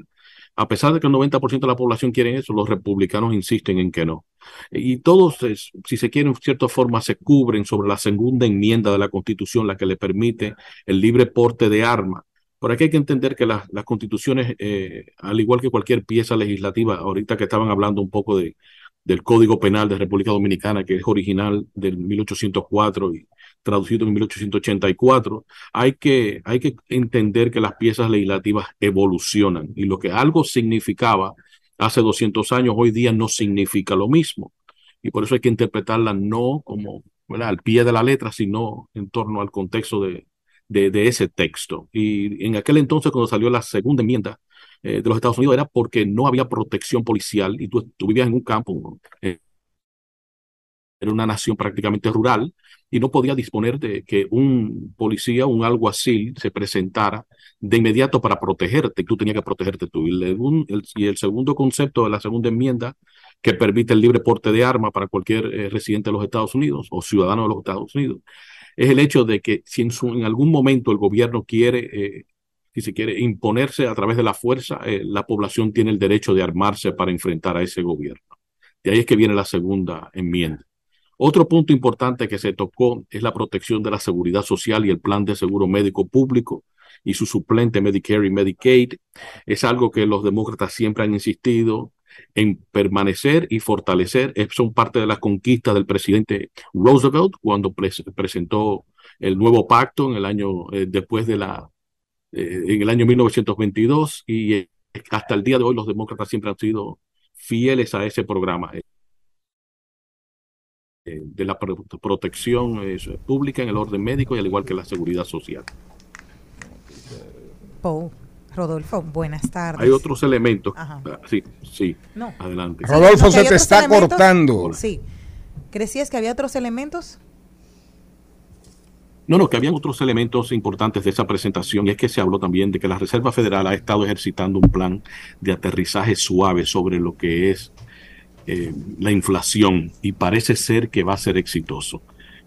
A pesar de que el 90% de la población quiere eso, los republicanos insisten en que no. Y todos, es- si se quiere, en cierta forma, se cubren sobre la segunda enmienda de la Constitución, la que le permite el libre porte de armas. Por aquí hay que entender que las, las constituciones, eh, al igual que cualquier pieza legislativa, ahorita que estaban hablando un poco de, del Código Penal de República Dominicana, que es original del 1804 y traducido en 1884, hay que, hay que entender que las piezas legislativas evolucionan y lo que algo significaba hace 200 años, hoy día no significa lo mismo. Y por eso hay que interpretarla no como al pie de la letra, sino en torno al contexto de, ese texto. Y en aquel entonces, cuando salió la segunda enmienda eh, de los Estados Unidos, era porque no había protección policial y tú, vivías en un campo, era una nación prácticamente rural y no podía disponer de que un policía, un alguacil, se presentara de inmediato para protegerte. Tú tenías que protegerte tú. Y el, segundo concepto de la segunda enmienda, que permite el libre porte de armas para cualquier eh, residente de los Estados Unidos o ciudadano de los Estados Unidos, es el hecho de que si en, su- en algún momento el gobierno quiere, eh, si se quiere, imponerse a través de la fuerza, eh, la población tiene el derecho de armarse para enfrentar a ese gobierno. De ahí es que viene la segunda enmienda. Otro punto importante que se tocó es la protección de la seguridad social y el plan de seguro médico público y su suplente Medicare y Medicaid. Es algo que los demócratas siempre han insistido en permanecer y fortalecer. Son parte de la conquista del presidente Roosevelt cuando pres- presentó el nuevo pacto en el año eh, después de la eh, en el año 1922 y eh, hasta el día de hoy los demócratas siempre han sido fieles a ese programa de la pro- protección eh, pública en el orden médico y al igual que la seguridad social. Pou, Rodolfo, buenas tardes. Hay otros elementos. Ajá. Ah, Sí, sí. No. Adelante. Rodolfo, se te está elementos. cortando. Sí. ¿Crecías que había otros elementos? No, no, que habían otros elementos importantes de esa presentación y es que se habló también de que la Reserva Federal ha estado ejercitando un plan de aterrizaje suave sobre lo que es eh, la inflación y parece ser que va a ser exitoso.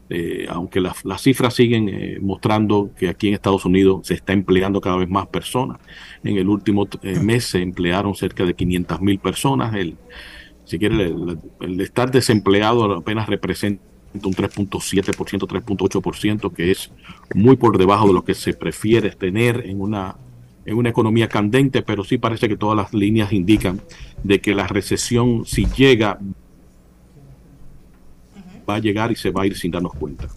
Eh, aunque las, las cifras siguen eh, mostrando que aquí en Estados Unidos se está empleando cada vez más personas. En el último eh, mes se emplearon cerca de 500 mil personas. El, si quiere, el, el estar desempleado apenas representa un 3.7%, 3.8%, que es muy por debajo de lo que se prefiere tener en una, en una economía candente, pero sí parece que todas las líneas indican de que la recesión, si llega, va a llegar y se va a ir sin darnos cuenta.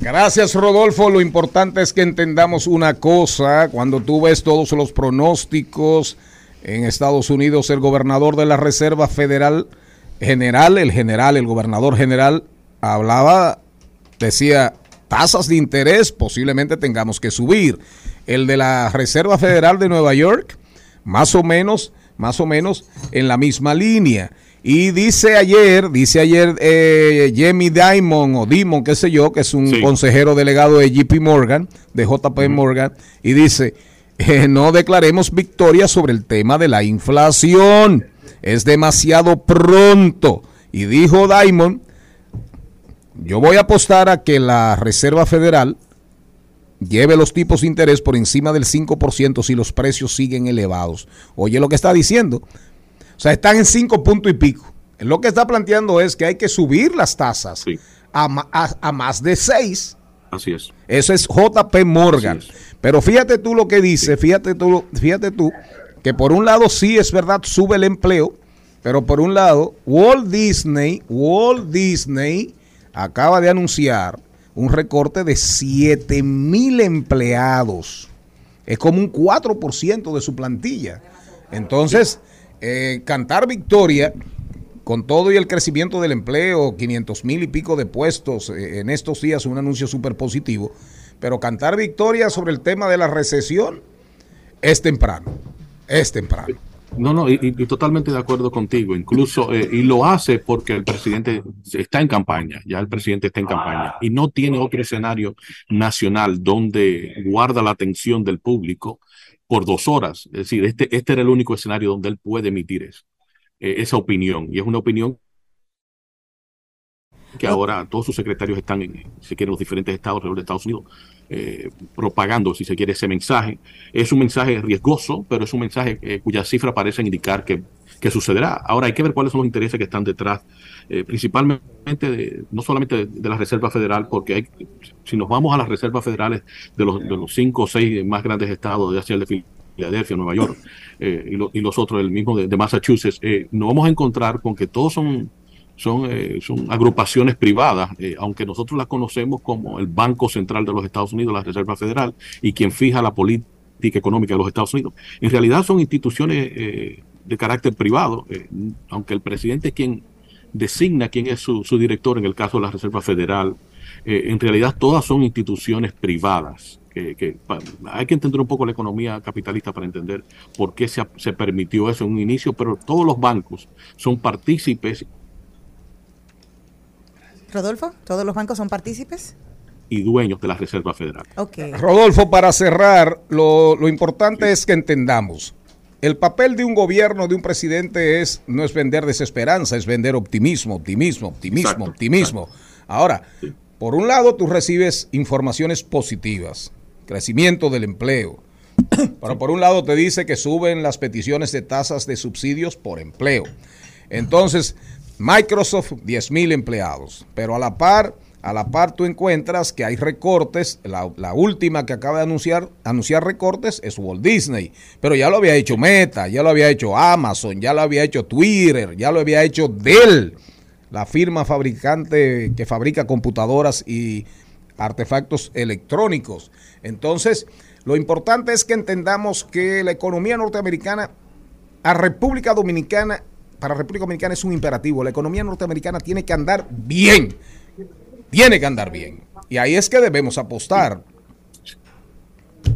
Gracias, Rodolfo. Lo importante es que entendamos una cosa. Cuando tú ves todos los pronósticos en Estados Unidos, el gobernador de la Reserva Federal General, el general, el gobernador general, hablaba, decía, tasas de interés posiblemente tengamos que subir. El de la Reserva Federal de Nueva York, más o menos, más o menos en la misma línea. Y dice ayer, dice ayer eh, Jamie Dimon o Dimon, qué sé yo, que es un Sí. consejero delegado de JP Morgan, de JP Morgan, y dice, eh, no declaremos victoria sobre el tema de la inflación. Es demasiado pronto. Y dijo Diamond, yo voy a apostar a que la Reserva Federal lleve los tipos de interés por encima del 5% si los precios siguen elevados. Oye lo que está diciendo. O sea, están en 5 puntos y pico. Lo que está planteando es que hay que subir las tasas Sí. a, ma- a- a más de 6. Así es. Eso es JP Morgan. Es. Pero fíjate tú lo que dice, fíjate tú, fíjate tú, que por un lado sí es verdad, sube el empleo, pero por un lado, Walt Disney, Walt Disney acaba de anunciar un recorte de 7 mil empleados. Es como un 4% de su plantilla. Entonces, eh, cantar victoria con todo y el crecimiento del empleo, 500 mil y pico de puestos eh, en estos días, un anuncio súper positivo, pero cantar victoria sobre el tema de la recesión es temprano, es temprano. No, no, y, totalmente de acuerdo contigo. Incluso, eh, y lo hace porque el presidente está en campaña, ya el presidente está en campaña y no tiene otro escenario nacional donde guarda la atención del público por dos horas. Es decir, este, este era el único escenario donde él puede emitir eso, eh, esa opinión. Y es una opinión que ahora todos sus secretarios están en, si quieren, los diferentes estados alrededor de Estados Unidos, eh, propagando, si se quiere, ese mensaje. Es un mensaje riesgoso, pero es un mensaje eh, cuyas cifras parecen indicar que, que sucederá. Ahora hay que ver cuáles son los intereses que están detrás, eh, principalmente, de- no solamente de, la Reserva Federal, porque hay, si nos vamos a las reservas federales de los, de los cinco o seis más grandes estados, ya sea el de Filadelfia, Nueva York eh, y, y los otros, el mismo de, de Massachusetts, eh, nos vamos a encontrar con que todos son son, eh, son agrupaciones privadas, eh, aunque nosotros las conocemos como el Banco Central de los Estados Unidos, la Reserva Federal, y quien fija la política económica de los Estados Unidos. En realidad son instituciones eh, de carácter privado, eh, aunque el presidente es quien designa quién es su, director en el caso de la Reserva Federal. eh, en realidad todas son instituciones privadas. Que, hay que entender un poco la economía capitalista para entender por qué se, se permitió eso en un inicio, pero todos los bancos son partícipes Rodolfo, ¿todos los bancos son partícipes? y dueños de la Reserva Federal. Ok. Rodolfo, para cerrar, lo, lo importante es que entendamos. El papel de un gobierno, de un presidente, es no es vender desesperanza, es vender optimismo, optimismo, optimismo, Exacto, optimismo. Ahora, por un lado, tú recibes informaciones positivas, crecimiento del empleo. Pero por un lado te dice que suben las peticiones de tasas de subsidios por empleo. Entonces, Microsoft, 10 mil empleados. Pero a la par, a la par tú encuentras que hay recortes. La, la última que acaba de anunciar, anunciar recortes es Walt Disney. Pero ya lo había hecho Meta, ya lo había hecho Amazon, ya lo había hecho Twitter, ya lo había hecho Dell, la firma fabricante que fabrica computadoras y artefactos electrónicos. Entonces, lo importante es que entendamos que la economía norteamericana a República Dominicana, para República Dominicana es un imperativo. La economía norteamericana tiene que andar bien. Tiene que andar bien. Y ahí es que debemos apostar. De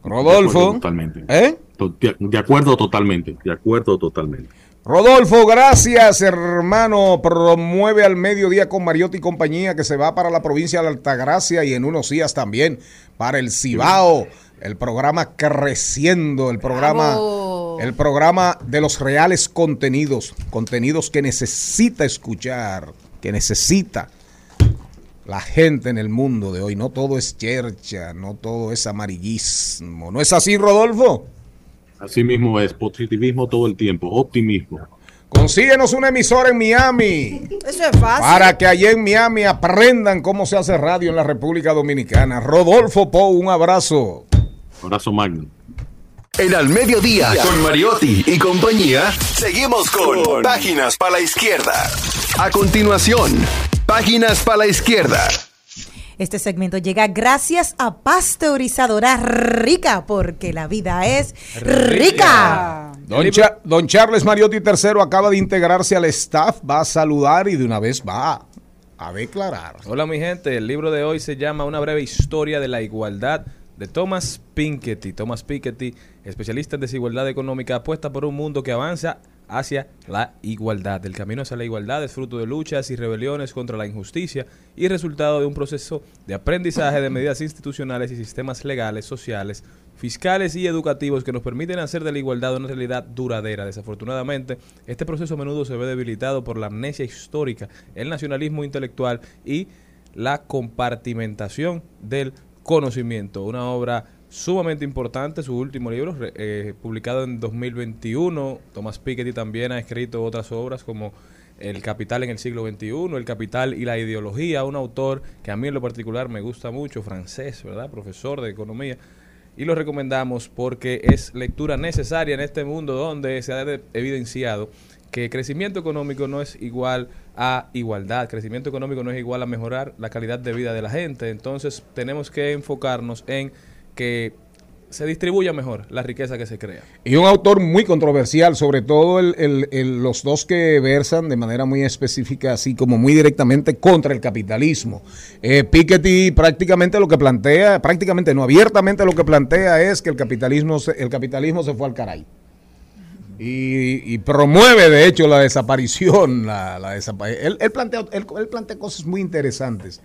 acuerdo Rodolfo. Totalmente. ¿Eh? De, de acuerdo totalmente. De acuerdo totalmente. Rodolfo, gracias, hermano. Promueve al mediodía con Mariotti y compañía que se va para la provincia de Altagracia y en unos días también para el Cibao. El programa creciendo, el programa, Bravo. El programa de los reales contenidos, contenidos que necesita escuchar, que necesita la gente en el mundo de hoy. No todo es chercha, no todo es amarillismo. ¿No es así, Rodolfo? Así mismo es, positivismo todo el tiempo, optimismo. Consíguenos una emisora en Miami. Eso es fácil. Para que allá en Miami aprendan cómo se hace radio en la República Dominicana. Rodolfo Pou, un abrazo. Abrazo magno. En Al Mediodía, con Mariotti y compañía, seguimos con Páginas para la Izquierda. A continuación, Páginas para la Izquierda. Este segmento llega gracias a Pasteurizadora Rica, porque la vida es rica. Don, Cha- don Charles Mariotti III acaba de integrarse al staff, va a saludar y de una vez va a declarar. Hola mi gente, el libro de hoy se llama Una breve historia de la igualdad de Thomas Piketty. Thomas Piketty, especialista en desigualdad económica, apuesta por un mundo que avanza hacia la igualdad. El camino hacia la igualdad es fruto de luchas y rebeliones contra la injusticia y resultado de un proceso de aprendizaje de medidas institucionales y sistemas legales, sociales, fiscales y educativos que nos permiten hacer de la igualdad una realidad duradera. Desafortunadamente, este proceso a menudo se ve debilitado por la amnesia histórica, el nacionalismo intelectual y la compartimentación del conocimiento. Una obra sumamente importante, su último libro, eh, publicado en 2021. Thomas Piketty también ha escrito otras obras como El Capital en el siglo XXI, El Capital y la Ideología, un autor que a mí en lo particular me gusta mucho, francés, ¿verdad? Profesor de economía. Y lo recomendamos porque es lectura necesaria en este mundo donde se ha de- evidenciado que crecimiento económico no es igual a igualdad, crecimiento económico no es igual a mejorar la calidad de vida de la gente. Entonces tenemos que enfocarnos en que se distribuya mejor la riqueza que se crea. Y un autor muy controversial, sobre todo el- los dos que versan de manera muy específica, así como muy directamente contra el capitalismo. Eh, Piketty prácticamente lo que plantea, prácticamente no, abiertamente lo que plantea es que el capitalismo el capitalismo se fue al caray. Y, y promueve, de hecho, la desaparición. La, la él, él plantea, él plantea cosas muy interesantes.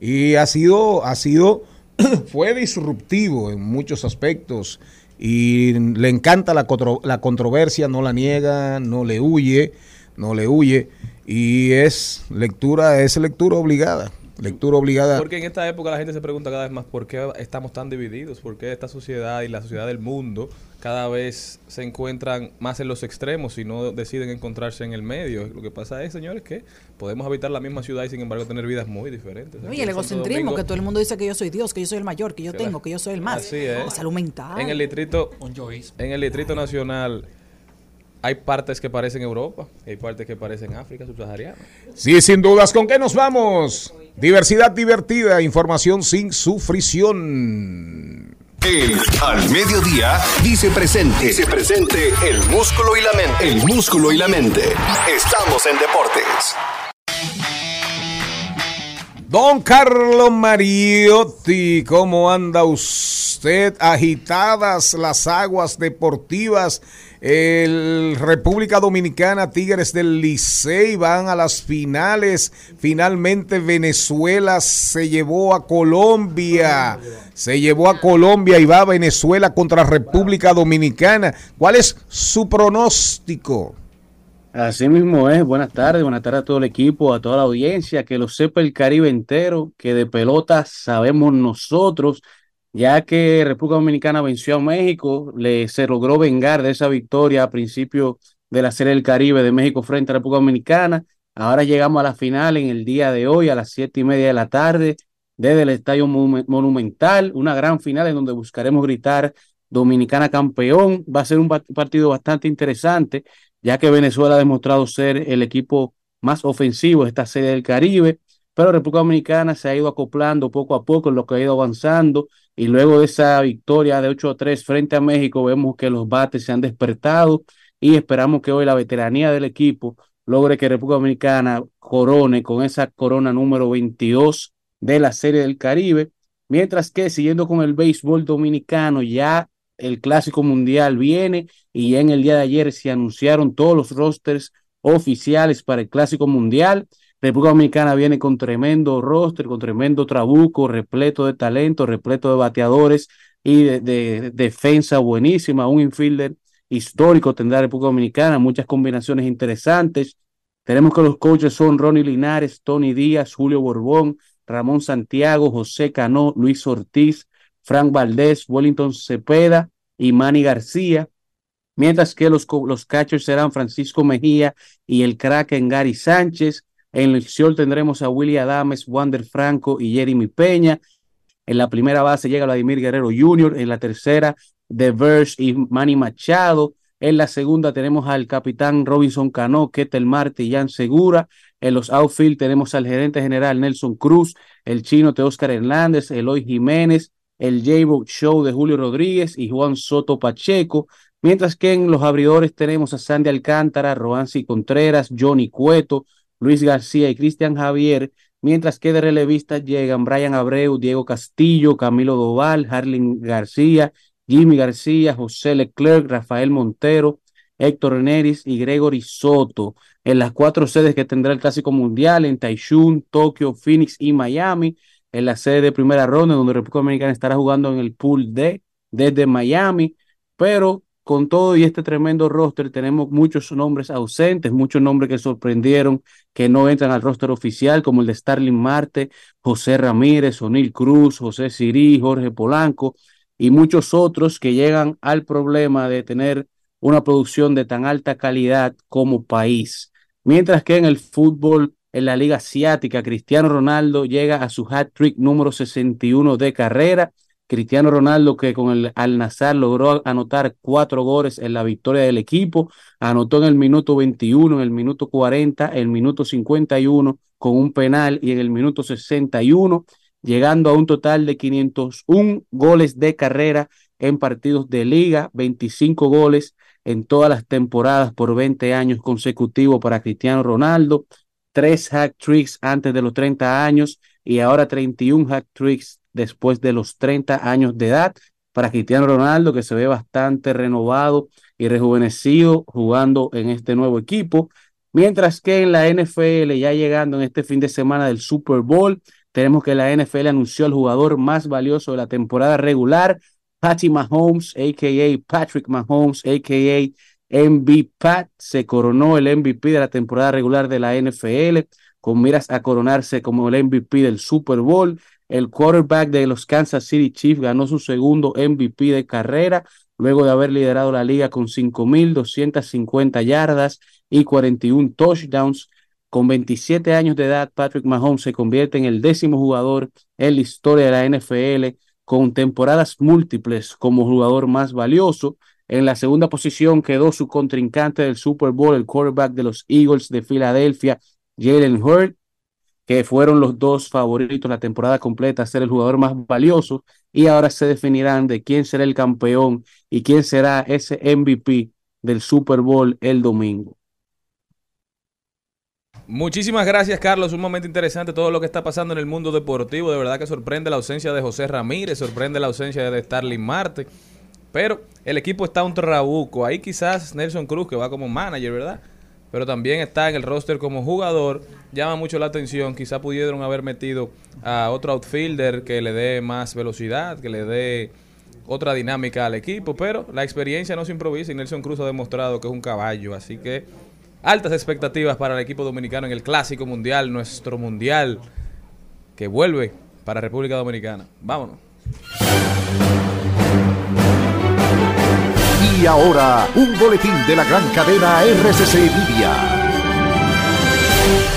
Y ha sido, ha sido, fue disruptivo en muchos aspectos. Y le encanta la, contro- la controversia, no la niega, no le huye, no le huye. y es lectura, es lectura obligada. Lectura obligada. Porque en esta época la gente se pregunta cada vez más por qué estamos tan divididos, por qué esta sociedad y la sociedad del mundo cada vez se encuentran más en los extremos y no deciden encontrarse en el medio. Lo que pasa es, señores, que podemos habitar la misma ciudad y sin embargo tener vidas muy diferentes. Aquí y el egocentrismo, Domingo- que todo el mundo dice que yo soy Dios, que yo soy el mayor, que yo tengo, que yo soy el más. Así es. La salud mental. En el distrito, en el distrito nacional hay partes que parecen Europa, hay partes que parecen África subsahariana. Sí, sin dudas. ¿Con qué nos vamos? Diversidad divertida, información sin sufrición. El Al Mediodía dice presente. Dice presente el músculo y la mente. El músculo y la mente. Estamos en deportes. Don Carlo Mariotti, ¿cómo anda usted? Agitadas las aguas deportivas. El República Dominicana, Tigres del Licey van a las finales. Finalmente Venezuela se llevó a Colombia. Se llevó a Colombia y va a Venezuela contra República Dominicana. ¿Cuál es su pronóstico? Así mismo es. Buenas tardes, buenas tardes a todo el equipo, a toda la audiencia, que lo sepa el Caribe entero, que de pelota sabemos nosotros, ya que República Dominicana venció a México, le se logró vengar de esa victoria a principio de la Serie del Caribe de México frente a República Dominicana. Ahora llegamos a la final en el día de hoy a las siete y media de la tarde desde el Estadio Monumen- Monumental, una gran final en donde buscaremos gritar Dominicana campeón. Va a ser un partido bastante interesante ya que Venezuela ha demostrado ser el equipo más ofensivo de esta serie del Caribe, pero República Dominicana se ha ido acoplando poco a poco en lo que ha ido avanzando y luego de esa victoria de 8 a 3 frente a México vemos que los bates se han despertado y esperamos que hoy la veteranía del equipo logre que República Dominicana corone con esa corona número 22 de la serie del Caribe, mientras que siguiendo con el béisbol dominicano ya el Clásico Mundial viene y en el día de ayer se anunciaron todos los rosters oficiales para el Clásico Mundial. República Dominicana viene con tremendo roster, con tremendo trabuco, repleto de talento, repleto de bateadores y de, de defensa buenísima. Un infielder histórico tendrá República Dominicana, muchas combinaciones interesantes. Tenemos que los coaches son Ronnie Linares, Tony Díaz, Julio Borbón, Ramón Santiago, José Cano, Luis Ortiz, Frank Valdés, Wellington Cepeda y Manny García, mientras que los, los catchers serán Francisco Mejía y el Kraken Gary Sánchez. En el short tendremos a Willy Adames, Wander Franco y Jeremy Peña. En la primera base llega Vladimir Guerrero Jr., en la tercera, The Verge y Manny Machado. En la segunda tenemos al capitán Robinson Cano, Ketel Marte y Jan Segura. En los outfield tenemos al gerente general Nelson Cruz, el chino de Oscar Hernández, Eloy Jiménez, el J-Rock Show de Julio Rodríguez y Juan Soto Pacheco. Mientras que en los abridores tenemos a Sandy Alcántara, Roansi Contreras, Johnny Cueto, Luis García y Cristian Javier. Mientras que de relevistas llegan Brian Abreu, Diego Castillo, Camilo Doval, Harling García, Jimmy García, José Leclerc, Rafael Montero, Héctor Neris y Gregory Soto. En las cuatro sedes que tendrá el Clásico Mundial, en Taichung, Tokio, Phoenix y Miami. En la sede de primera ronda, donde República Dominicana estará jugando en el pool D desde Miami. Pero con todo y este tremendo roster, tenemos muchos nombres ausentes, muchos nombres que sorprendieron que no entran al roster oficial, como el de Starling Marte, José Ramírez, O'Neill Cruz, José Sirí, Jorge Polanco y muchos otros que llegan al problema de tener una producción de tan alta calidad como país. Mientras que en el fútbol, en la Liga Asiática, Cristiano Ronaldo llega a su hat-trick número 61 de carrera. Cristiano Ronaldo que con el Al Nazar logró anotar cuatro goles en la victoria del equipo, anotó en el minuto 21, en el minuto 40, en el minuto 51 con un penal y en el minuto 61, llegando a un total de 501 goles de carrera en partidos de liga, 25 goles en todas las temporadas por 20 años consecutivos para Cristiano Ronaldo, tres hat tricks antes de los 30 años y ahora 31 hat tricks después de los 30 años de edad para Cristiano Ronaldo, que se ve bastante renovado y rejuvenecido jugando en este nuevo equipo. Mientras que en la NFL, ya llegando en este fin de semana del Super Bowl, tenemos que la NFL anunció al jugador más valioso de la temporada regular, Patty Mahomes, a.k.a. Patrick Mahomes, a.k.a. MVP se coronó el MVP de la temporada regular de la NFL, con miras a coronarse como el MVP del Super Bowl. El quarterback de los Kansas City Chiefs ganó su segundo MVP de carrera, luego de haber liderado la liga con 5.250 yardas y 41 touchdowns. Con 27 años de edad, Patrick Mahomes se convierte en el décimo jugador en la historia de la NFL con temporadas múltiples como jugador más valioso. En la segunda posición quedó su contrincante del Super Bowl, el quarterback de los Eagles de Filadelfia, Jalen Hurd, que fueron los dos favoritos la temporada completa a ser el jugador más valioso. Y ahora se definirán de quién será el campeón y quién será ese MVP del Super Bowl el domingo. Muchísimas gracias, Carlos. Un momento interesante todo lo que está pasando en el mundo deportivo. De verdad que sorprende la ausencia de José Ramírez, sorprende la ausencia de Starling Marte. Pero el equipo está un trabuco. Ahí quizás Nelson Cruz, que va como manager, ¿verdad? Pero también está en el roster como jugador. Llama mucho la atención. Quizás pudieron haber metido a otro outfielder que le dé más velocidad, que le dé otra dinámica al equipo. Pero la experiencia no se improvisa y Nelson Cruz ha demostrado que es un caballo. Así que altas expectativas para el equipo dominicano en el Clásico Mundial, nuestro Mundial, que vuelve para República Dominicana. Vámonos. Y ahora, un boletín de la gran cadena RCC Media.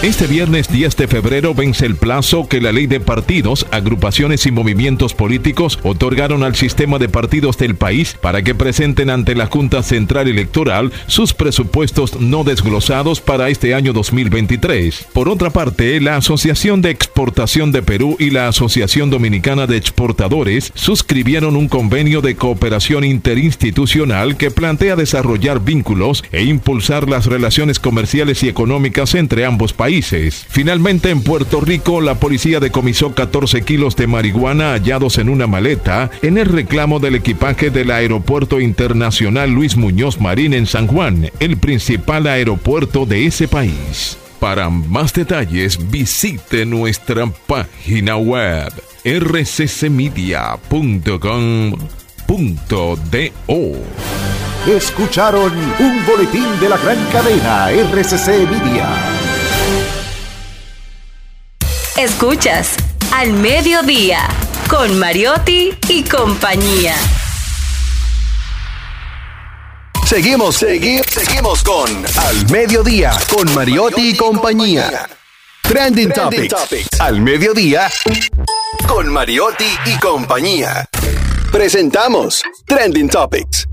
Este viernes 10 de febrero vence el plazo que la ley de partidos, agrupaciones y movimientos políticos otorgaron al sistema de partidos del país para que presenten ante la Junta Central Electoral sus presupuestos no desglosados para este año 2023. Por otra parte, la Asociación de Exportación de Perú y la Asociación Dominicana de Exportadores suscribieron un convenio de cooperación interinstitucional que plantea desarrollar vínculos e impulsar las relaciones comerciales y económicas entre ambos países. Finalmente, en Puerto Rico, la policía decomisó 14 kilos de marihuana hallados en una maleta en el reclamo del equipaje del Aeropuerto Internacional Luis Muñoz Marín en San Juan, el principal aeropuerto de ese país. Para más detalles, visite nuestra página web rccmedia.com.do. Escucharon un boletín de la gran cadena RCC Media. Escuchas Al Mediodía con Mariotti y compañía. Seguimos, segui- seguimos con Al Mediodía con Mariotti y compañía. Trending, Topics. Al Mediodía con Mariotti y compañía. Presentamos Trending Topics.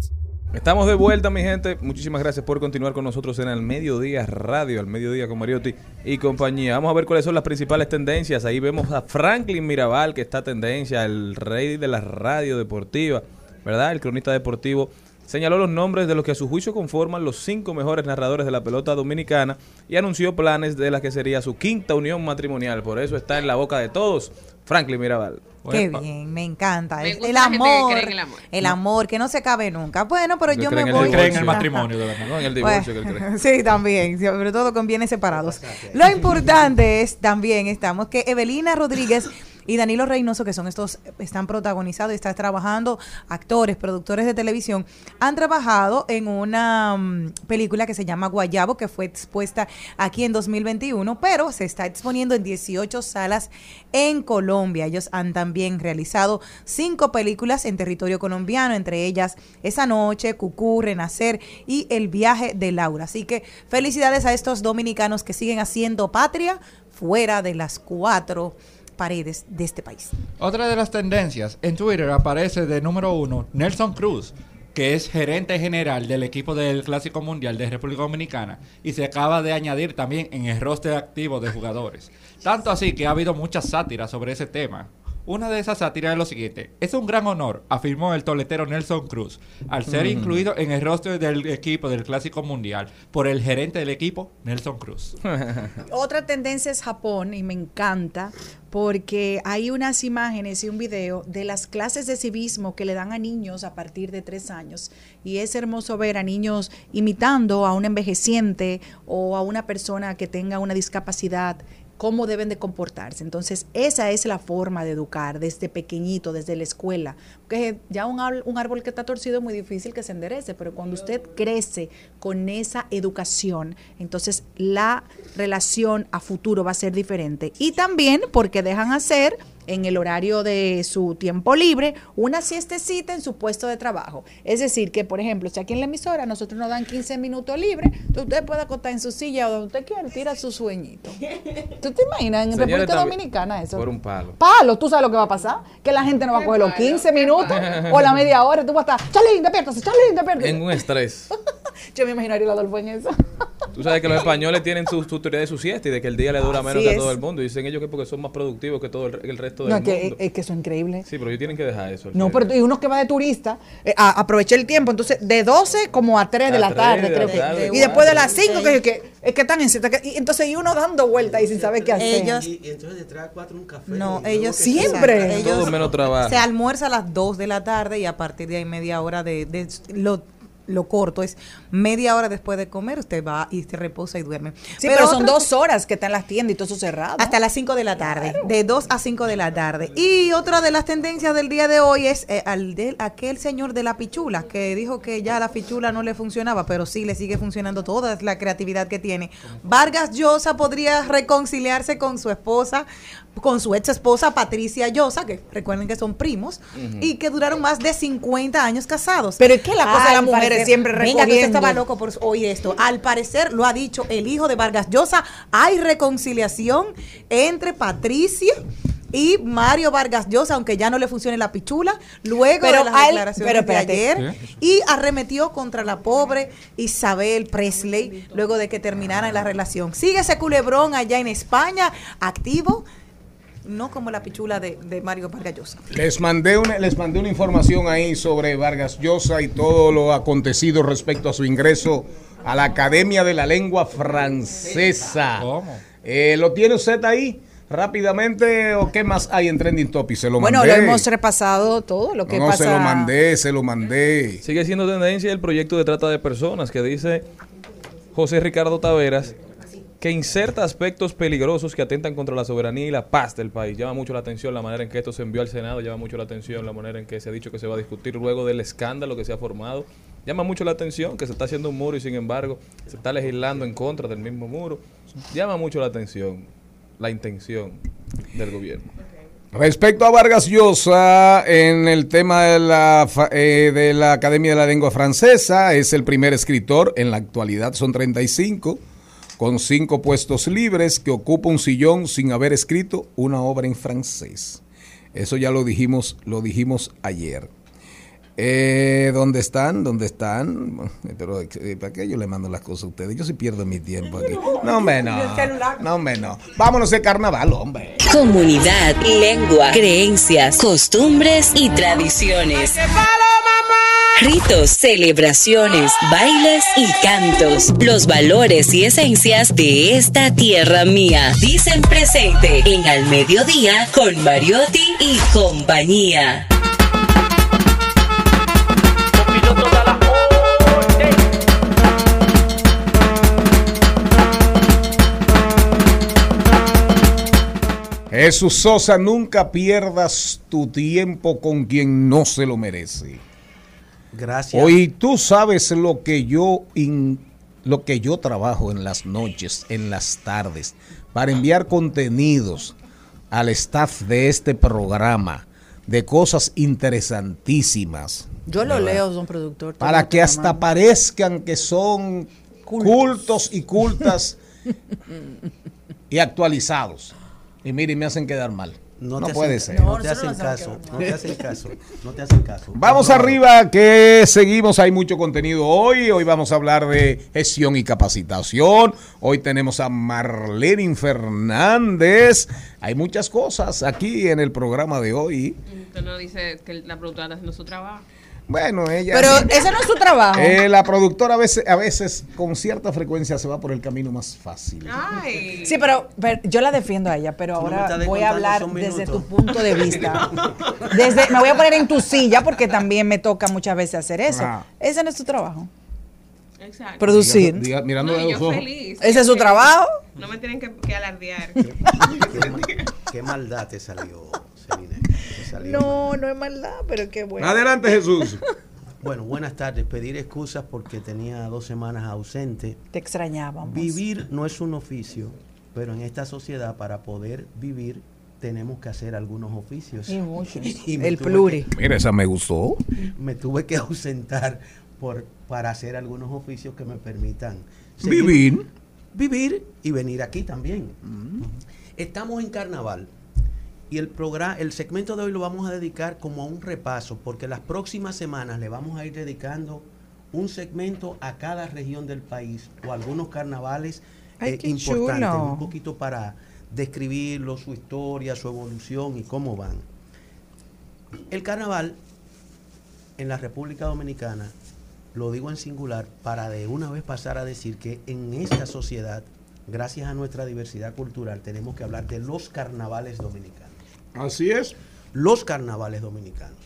Estamos de vuelta, mi gente. Muchísimas gracias por continuar con nosotros en el Mediodía Radio, al Mediodía con Mariotti y compañía. Vamos a ver cuáles son las principales tendencias. Ahí vemos a Franklin Mirabal, que está tendencia, el rey de la radio deportiva, ¿verdad? El cronista deportivo. Señaló los nombres de los que a su juicio conforman los cinco mejores narradores de la pelota dominicana y anunció planes de la que sería su quinta unión matrimonial. Por eso está en la boca de todos, Franklin Mirabal. Qué bien, me encanta. Me el, amor, el amor. el amor que no se cabe nunca. Bueno, pero yo me en voy. divorcio. Cree en el matrimonio, de verdad. No, en el Bueno, divorcio que él cree. sí, también, sobre todo con bienes separados. Lo importante es también estamos que Evelina Rodríguez y Danilo Reynoso, que son estos, están protagonizados y están trabajando actores, productores de televisión, han trabajado en una mm, película que se llama Guayabo, que fue expuesta aquí en 2021, pero se está exponiendo en 18 salas en Colombia. Ellos han también realizado cinco películas en territorio colombiano, entre ellas Esa Noche, Cucú, Renacer y El Viaje de Laura. Así que felicidades a estos dominicanos que siguen haciendo patria fuera de las cuatro paredes de este país. Otra de las tendencias, en Twitter aparece de número uno Nelson Cruz, que es gerente general del equipo del Clásico Mundial de República Dominicana y se acaba de añadir también en el roster activo de jugadores. Tanto así que ha habido muchas sátiras sobre ese tema. Una de esas sátiras es lo siguiente. Es un gran honor, afirmó el toletero Nelson Cruz, al ser Mm. incluido en el roster del equipo del Clásico Mundial por el gerente del equipo, Nelson Cruz. Otra tendencia es Japón y me encanta porque hay unas imágenes y un video de las clases de civismo que le dan a niños a partir de tres años y es hermoso ver a niños imitando a un envejeciente o a una persona que tenga una discapacidad cómo deben de comportarse. Entonces, esa es la forma de educar desde pequeñito, desde la escuela. Porque ya un, árbol- un árbol que está torcido es muy difícil que se enderece, pero cuando usted crece con esa educación, entonces la relación a futuro va a ser diferente. Y también porque dejan hacer en el horario de su tiempo libre una siestecita en su puesto de trabajo. Es decir, que por ejemplo, si aquí en la emisora nosotros nos dan 15 minutos libres, usted puede acostar en su silla o donde usted quiera, tira su sueñito. ¿Tú te imaginas en República Dominicana eso? Por un palo. Palo, tú sabes lo que va a pasar, que la gente no va a coger los 15 minutos o la media hora, tú vas a estar, Chalín, despiértase, Chalín, despiértase. En un estrés. Yo me imaginaría a Adolfo en eso. Tú sabes que los españoles tienen su, su teoría de su siesta y de que el día le dura menos Así que a es. todo el mundo. Y dicen ellos que porque son más productivos que todo el, el resto del No, es que, mundo. es que eso es increíble. Sí, pero ellos tienen que dejar eso. No, pero y uno que va de turista, eh, a, aproveché el tiempo, entonces de 12 como a 3 de la 3 tarde, de la creo que. tarde, y después de las cuatro. 5, que, que, es que están en y entonces y uno dando vueltas y sin saber qué hacer. Ellos- Y, y entonces detrás de cuatro un café. No, ellos Siempre. se- Ellos- Todo menos trabajo. Se almuerza a las 2 de la tarde y a partir de ahí media hora de, de lo, lo corto es media hora después de comer usted va y se reposa y duerme. Sí, pero, son dos horas que están las tiendas y todo eso cerrado. hasta las 5 de la tarde, de 2 a 5 de la tarde. Y otra de las tendencias del día de hoy es eh, al de aquel señor de la pichula que dijo que ya la pichula no le funcionaba, pero sí le sigue funcionando toda la creatividad que tiene. Vargas Llosa podría reconciliarse con su esposa, con su ex esposa Patricia Llosa, que recuerden que son primos, y que duraron más de 50 años casados. Pero es que la cosa de las Al mujeres parecer- siempre Venga, que usted recogiendo. estaba loco por oír esto. Al parecer, lo ha dicho el hijo de Vargas Llosa, hay reconciliación entre Patricia y Mario Vargas Llosa, aunque ya no le funcione la pichula, luego Pero de las declaraciones pero de ayer, y arremetió contra la pobre Isabel Presley luego de que terminara la relación. Sigue ese culebrón allá en España, activo, no como la pichula de, de Mario Vargas Llosa. Les mandé, una, les mandé una información ahí sobre Vargas Llosa y todo lo acontecido respecto a su ingreso a la Academia de la Lengua Francesa. Eh, ¿Lo tiene usted ahí rápidamente o qué más hay en Trending Topic? Se lo Bueno, mandé. lo hemos repasado todo lo que no, pasa. se lo mandé, se lo mandé. Sigue siendo tendencia el proyecto de trata de personas que dice José Ricardo Taveras que inserta aspectos peligrosos que atentan contra la soberanía y la paz del país. Llama mucho la atención la manera en que esto se envió al Senado, llama mucho la atención la manera en que se ha dicho que se va a discutir luego del escándalo que se ha formado. Llama mucho la atención que se está haciendo un muro y sin embargo se está legislando en contra del mismo muro. Llama mucho la atención la intención del gobierno. Respecto a Vargas Llosa, en el tema de la, eh, de la Academia de la Lengua Francesa, es el primer escritor, en la actualidad son 35, con cinco puestos libres, que ocupa un sillón sin haber escrito una obra en francés. Eso ya lo dijimos, lo dijimos ayer. Eh, ¿Dónde están? ¿Dónde están? Pero, eh, ¿Para qué yo le mando las cosas a ustedes? Yo sí pierdo mi tiempo aquí. No, hombre, no. No, hombre, no. Vámonos de carnaval, hombre. Comunidad, lengua, creencias, costumbres y tradiciones. Ritos, celebraciones, bailes y cantos. Los valores y esencias de esta tierra mía. Dicen presente en Al Mediodía con Mariotti y compañía. Jesús Sosa, nunca pierdas tu tiempo con quien no se lo merece. Gracias. Hoy tú sabes lo que yo in- lo que yo trabajo en las noches, en las tardes, para enviar contenidos al staff de este programa de cosas interesantísimas. Yo lo ¿verdad? leo, don productor. Para que hasta parezcan que son cultos y cultas y actualizados. Y miren, me hacen quedar mal. No, te hacen- puede ser. No, te hacen caso. No te hacen caso. No te hacen caso. Vamos No. arriba que seguimos, hay mucho contenido hoy. Hoy vamos a hablar de gestión y capacitación. Hoy tenemos a Marlene Fernández. Hay muchas cosas aquí en el programa de hoy. Usted no dice que la productora está haciendo su trabajo. Bueno, ella... Pero ese no es su trabajo. Eh, la productora a veces, a veces con cierta frecuencia se va por el camino más fácil. Ay. Sí, pero, pero yo la defiendo a ella, pero ahora voy a hablar desde tu punto de vista. Desde, me voy a poner en tu silla porque también me toca muchas veces hacer eso. Ah. Ese no es tu trabajo. Exacto. Producir. Diga- diga- mirando No, y los ojos. feliz. Ese es su Feliz. trabajo. No me tienen que, que alardear. Qué maldad te salió, No, no es maldad, pero qué bueno. Adelante, Jesús. Bueno, buenas tardes. Pedir excusas porque tenía dos semanas ausente. Te extrañábamos. Vivir no es un oficio, pero en esta sociedad para poder vivir tenemos que hacer algunos oficios. Y muchos. Y El pluri. Mira, esa me gustó. me tuve que ausentar por, para hacer algunos oficios que me permitan Vivir. vivir y venir aquí también. Estamos en carnaval. Y el programa, el segmento de hoy lo vamos a dedicar como a un repaso, porque las próximas semanas le vamos a ir dedicando un segmento a cada región del país o algunos carnavales Ay, eh, importantes, chulo. un poquito para describirlo, su historia, su evolución y cómo van. El carnaval en la República Dominicana, lo digo en singular, para de una vez pasar a decir que en esta sociedad, gracias a nuestra diversidad cultural, tenemos que hablar de los carnavales dominicanos. Así es. Los carnavales dominicanos.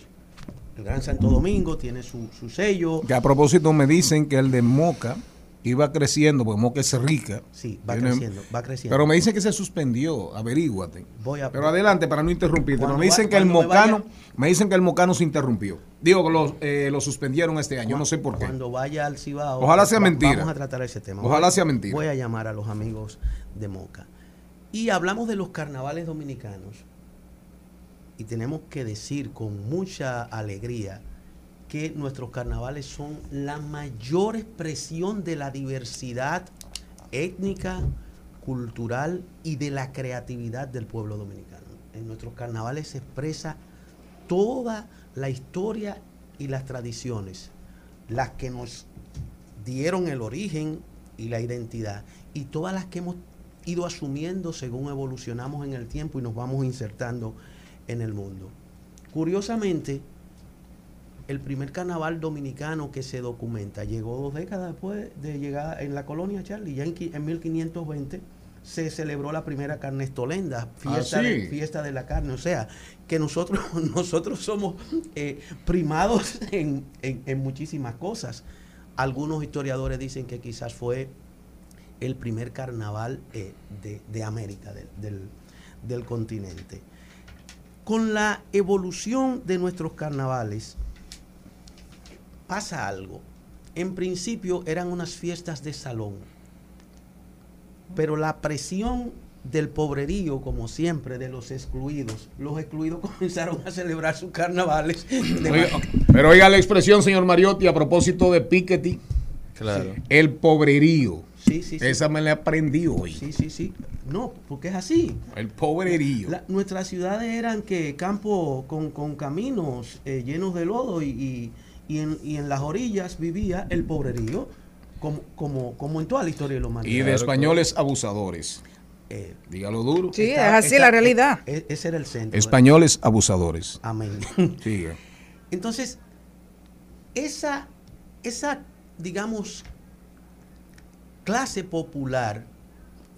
El Gran Santo Domingo tiene su, su sello. Que a propósito me dicen que el de Moca iba creciendo, porque Moca es rica. Sí, va Tiene- creciendo, va creciendo. Pero me dicen que se suspendió, averíguate. Voy a- Pero adelante, para no interrumpirte. Pero Cuando me dicen va- que el cuando me Mocano, vaya- me dicen que el Mocano se interrumpió. Digo que lo, eh, lo suspendieron este año, no sé por qué. Cuando vaya al Cibao. Ojalá sea va- mentira. Vamos a tratar ese tema. Ojalá Voy- sea mentira. Voy a llamar a los amigos de Moca. Y hablamos de los carnavales dominicanos. Y tenemos que decir con mucha alegría que nuestros carnavales son la mayor expresión de la diversidad étnica, cultural y de la creatividad del pueblo dominicano. En nuestros carnavales se expresa toda la historia y las tradiciones, las que nos dieron el origen y la identidad, y todas las que hemos ido asumiendo según evolucionamos en el tiempo y nos vamos insertando en el mundo. Curiosamente, el primer carnaval dominicano que se documenta llegó dos décadas después de llegar en la colonia Charlie, ya en, en 1520 se celebró la primera carnestolenda, fiesta, Ah, de, fiesta de la carne, o sea, que nosotros, nosotros somos eh, primados en, en- en muchísimas cosas. Algunos historiadores dicen que quizás fue el primer carnaval eh, de, de América, del, del continente. Con la evolución de nuestros carnavales, pasa algo. En principio eran unas fiestas de salón, pero la presión del pobrerío, como siempre, de los excluidos, los excluidos comenzaron a celebrar sus carnavales. Oiga, pero oiga la expresión, señor Mariotti, a propósito de Piketty. Claro. El pobrerío. Sí, sí, sí. Esa me la aprendí hoy. Sí, sí, sí. No, porque es así. El pobrerío. La- nuestras ciudades eran que campo con, con caminos eh, llenos de lodo y, y- y en, y en las orillas vivía el pobrerío, como, como, como en toda la historia de la humanidad. Y de españoles abusadores. Eh, Dígalo duro. Sí, es así la realidad. e- ese era el centro. Españoles abusadores. Amén. Sigue. Entonces, esa, esa, digamos, clase popular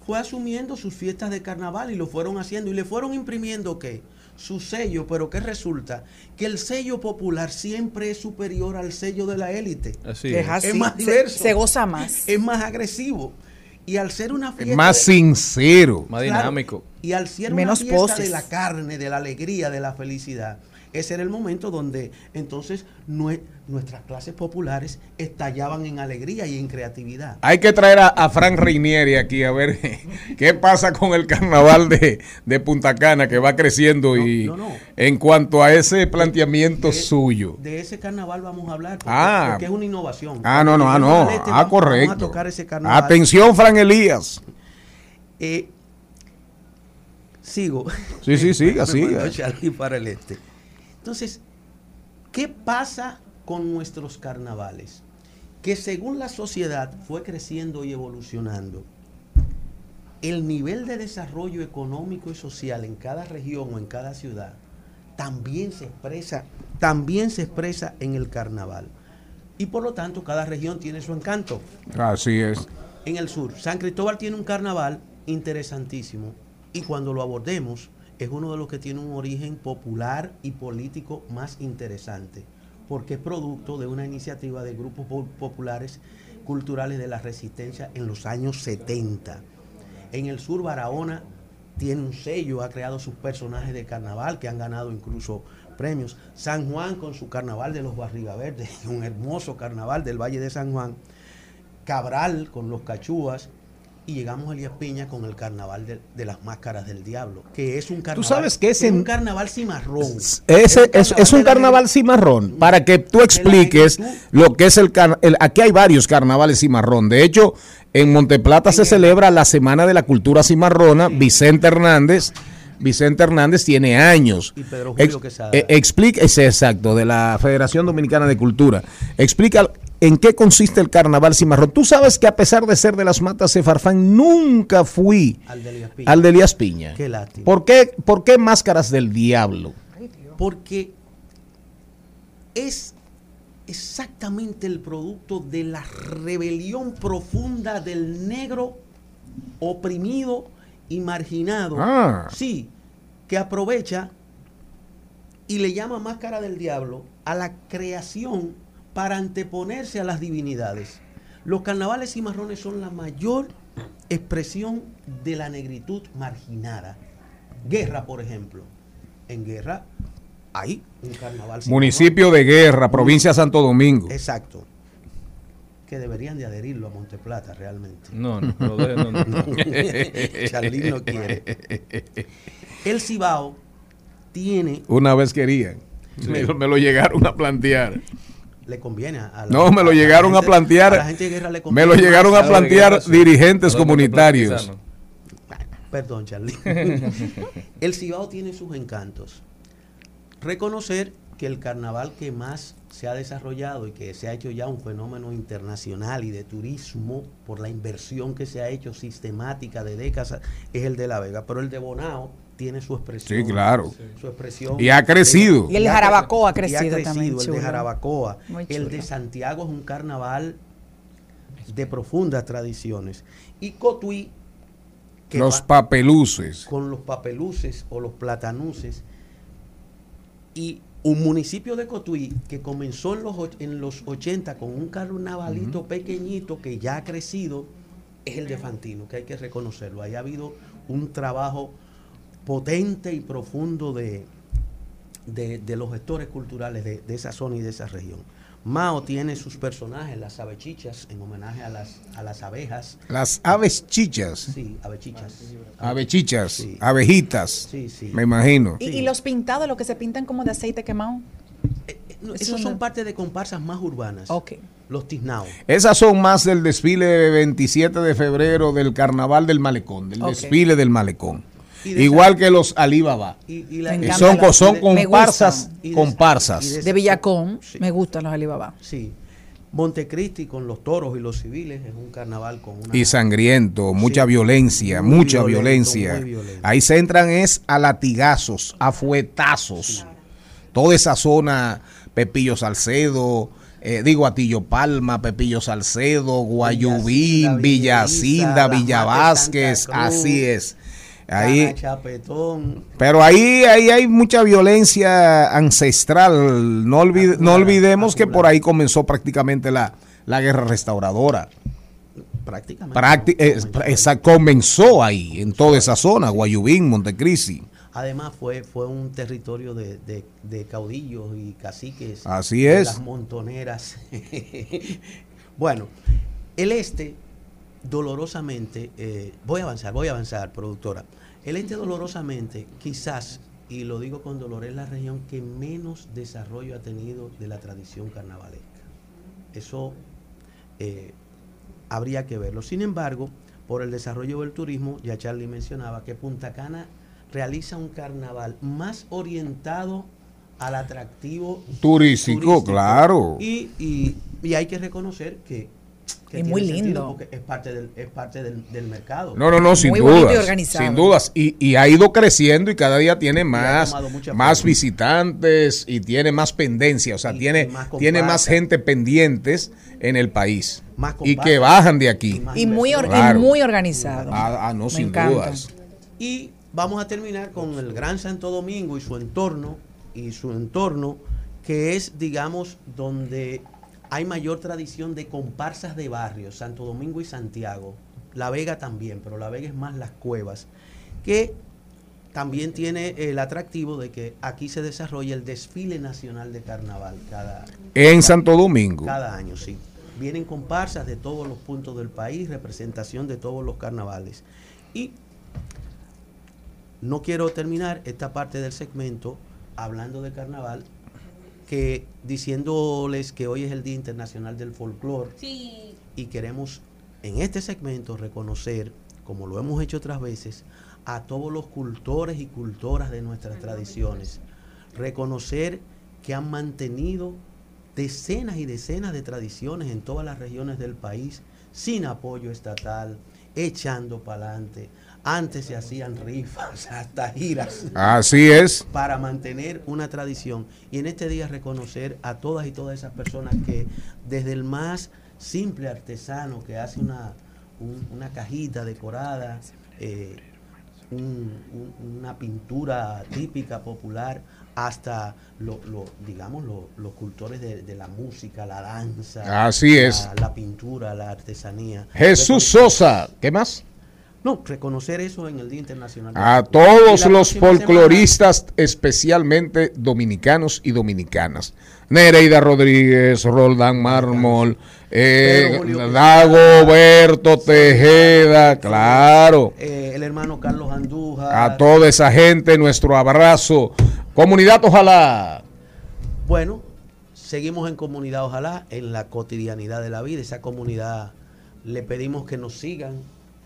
fue asumiendo sus fiestas de carnaval y lo fueron haciendo y le fueron imprimiendo qué? Su sello, pero que resulta que el sello popular siempre es superior al sello de la élite. Así Es es. así. Es más se- diverso. se goza más. Es más agresivo. Y al ser una fiesta. Es más de- sincero. Más Claro, dinámico. Y al ser Menos una fiesta poses. de la carne, de la alegría, de la felicidad, ese era el momento donde entonces nue- nuestras clases populares estallaban en alegría y en creatividad. Hay que traer a, a Frank Reinieri aquí a ver qué pasa con el carnaval de, de Punta Cana que va creciendo y no, no. en cuanto a ese planteamiento suyo. De ese carnaval vamos a hablar porque, Ah. porque es una innovación. Ah, no, no, ah, no. este, Ah, vamos- correcto. Vamos a tocar ese carnaval. Atención, Fran Elías. Eh, sigo. Sí, sí, siga, siga. para el este. Entonces, ¿qué pasa con nuestros carnavales? Que según la sociedad fue creciendo y evolucionando, el nivel de desarrollo económico y social en cada región o en cada ciudad también se expresa, también se expresa en el carnaval. Y por lo tanto, cada región tiene su encanto Así es. en el sur. San Cristóbal tiene un carnaval interesantísimo y cuando lo abordemos es uno de los que tiene un origen popular y político más interesante porque es producto de una iniciativa de grupos po- populares culturales de la resistencia en los años 70. En el sur, Barahona tiene un sello, ha creado sus personajes de carnaval que han ganado incluso premios. San Juan con su carnaval de los Barriga Verdes, un hermoso carnaval del Valle de San Juan. Cabral con los cachúas. Y llegamos a Elías Piña con el carnaval de, de las máscaras del diablo, que es un carnaval, sabes que es un carnaval cimarrón. Ese es, es un carnaval cimarrón. Para que tú expliques lo que es el, el- Aquí hay varios carnavales cimarrón. De hecho, en Monteplata se celebra la Semana de la Cultura Cimarrona. Vicente Hernández. Vicente Hernández tiene años. Y Pedro Julio Ex- Quesada. eh, explica, ese exacto, de la Federación Dominicana de Cultura. Explica en qué consiste el carnaval cimarrón. Tú sabes que a pesar de ser de las matas de Farfán, nunca fui Al de Elías Piña. al de Elías Piña. Qué lástima. ¿Por qué, ¿Por qué máscaras del diablo? Porque es exactamente el producto de la rebelión profunda del negro oprimido y marginado. Ah. Sí, que aprovecha y le llama máscara del diablo a la creación para anteponerse a las divinidades. Los carnavales cimarrones son la mayor expresión de la negritud marginada. Guerra, por ejemplo. En guerra hay un carnaval cimarrón. Municipio de Guerra, provincia de Santo Domingo. Exacto. Que deberían de adherirlo a Monteplata realmente. No, no, no, no. Charlín no quiere. El Cibao tiene, Una vez querían. Me, lo- me lo llegaron a plantear. le conviene a la- No, me lo a la llegaron a gente- plantear. a la gente de guerra le Me lo llegaron a plantear dirigentes comunitarios. Perdón, Charlie. el Cibao tiene sus encantos. Reconocer que el carnaval que más se ha desarrollado y que se ha hecho ya un fenómeno internacional y de turismo por la inversión que se ha hecho sistemática de décadas es el de La Vega, pero el de Bonao tiene su expresión. Sí, claro. Su expresión. Y ha crecido. Y el de ha- Jarabacoa ha y crecido también, El de. Jarabacoa. El de Santiago es un carnaval de profundas tradiciones. Y Cotuí, que Los va- papeluces. con los papeluces o los platanuces y un municipio de Cotuí que comenzó en los, och- en los 80 con un carnavalito pequeñito que ya ha crecido es el de Fantino, que hay que reconocerlo. Ahí ha habido un trabajo potente y profundo de, de, de los gestores culturales de, de esa zona y de esa región. Mao tiene sus personajes, las abechichas, en homenaje a las, a las abejas. Las aves chichas. Sí, abechichas. Abechichas. Sí. Abejitas. Sí, sí. Me imagino. ¿Y, y los pintados, los que se pintan como de aceite quemado? No, Eso esos no- son parte de comparsas más urbanas. Ok. Los tiznaos. Esas son más del desfile de 27 de febrero del carnaval del malecón, del desfile del malecón. Igual que los Alibaba. Y, y la- Y son, son comparsas, Y de- comparsas. y De Villacón, me gustan los Alibaba. Sí. Montecristi con los toros y los civiles es un carnaval con una... Y sangriento, mucha Sí. violencia, Muy mucha violento, violencia. Ahí se entran es a latigazos, a fuetazos. Toda esa zona, Pepillo Salcedo, eh, digo Atillo Palma, Pepillo Salcedo, Guayubín, Villacinda, Matas, Villa Vázquez, así es. Ahí, Chapetón. pero ahí, ahí hay mucha violencia ancestral. No, olvide- no olvidemos que por ahí comenzó prácticamente la, la guerra restauradora. Prácticamente. Prácti- eh, esa comenzó ahí, en toda esa zona, Guayubín, Montecristi. Además fue, fue un territorio de, de- de caudillos y caciques. Así es. Las montoneras. bueno, el este, dolorosamente, eh, voy a avanzar, voy a avanzar, productora. El este dolorosamente, quizás, y lo digo con dolor, es la región que menos desarrollo ha tenido de la tradición carnavalesca. Eso eh, habría que verlo. Sin embargo, por el desarrollo del turismo, ya Charlie mencionaba que Punta Cana realiza un carnaval más orientado al atractivo Turístico, claro. Y, y- y hay que reconocer que, que Es muy lindo. porque es parte del, es parte del, del mercado. No, no, no, sin dudas. Sin dudas. Y, y ha ido creciendo y cada día tiene más, más forma. visitantes y tiene más pendencia. O sea, tiene, más tiene más gente pendientes en el país. Más y que bajan de aquí. Y muy, or- y muy organizado. Ah, ah, no, Me sin encanta. dudas. Y vamos a terminar con el Gran Santo Domingo y su entorno, y su entorno, que es, digamos, donde hay mayor tradición de comparsas de barrios, Santo Domingo y Santiago. La Vega también, pero La Vega es más las cuevas, que también tiene el atractivo de que aquí se desarrolla el desfile nacional de carnaval cada, En Santo Domingo. cada año, sí. Vienen comparsas de todos los puntos del país, representación de todos los carnavales. Y no quiero terminar esta parte del segmento hablando de carnaval, que diciéndoles que hoy es el Día Internacional del Folclore y queremos en este segmento reconocer, como lo hemos hecho otras veces, a todos los cultores y cultoras de nuestras tradiciones. Reconocer que han mantenido decenas y decenas de tradiciones en todas las regiones del país sin apoyo estatal, echando para adelante. Antes se hacían rifas, hasta giras. Así es. Para mantener una tradición. Y en este día reconocer a todas y todas esas personas que desde el más simple artesano que hace una, un- una cajita decorada, eh, un- un- una pintura típica, popular, hasta lo, lo- digamos lo- los cultores de, de la música, la danza, Así la- es. la pintura, la artesanía. Jesús Sosa, ¿qué más? No, reconocer eso en el Día Internacional. A todos los semana- folcloristas, especialmente dominicanos y dominicanas. Nereida Rodríguez, Roldán Mármol, eh, Dagoberto Tejeda, claro. Eh, el hermano Carlos Andújar. A toda esa gente, nuestro abrazo. Comunidad, ojalá. Bueno, seguimos en comunidad, ojalá, en la cotidianidad de la vida. Esa comunidad le pedimos que nos sigan,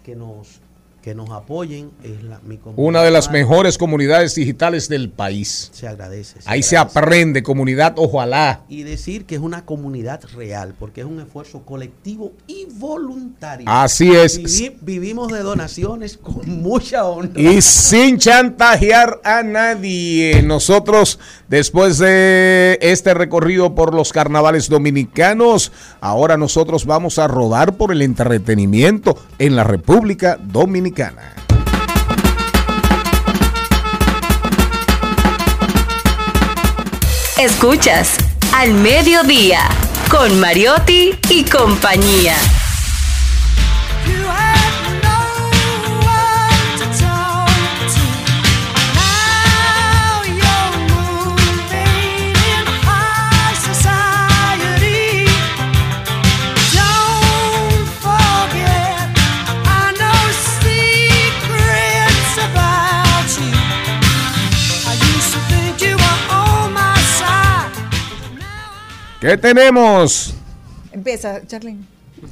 que nos, que nos apoyen. Es la, mi comunidad. Una de las mejores comunidades digitales del país. Se agradece. Ahí se aprende, comunidad, ojalá. Y decir que es una comunidad real, porque es un esfuerzo colectivo y voluntario. Así es. Vivi- vivimos de donaciones con mucha honra. Y sin chantajear a nadie. Nosotros, después de este recorrido por los carnavales dominicanos, ahora nosotros vamos a rodar por el entretenimiento en la República Dominicana. Escuchas Al Mediodía con Mariotti y compañía. ¿Qué tenemos? Empieza, Charlene.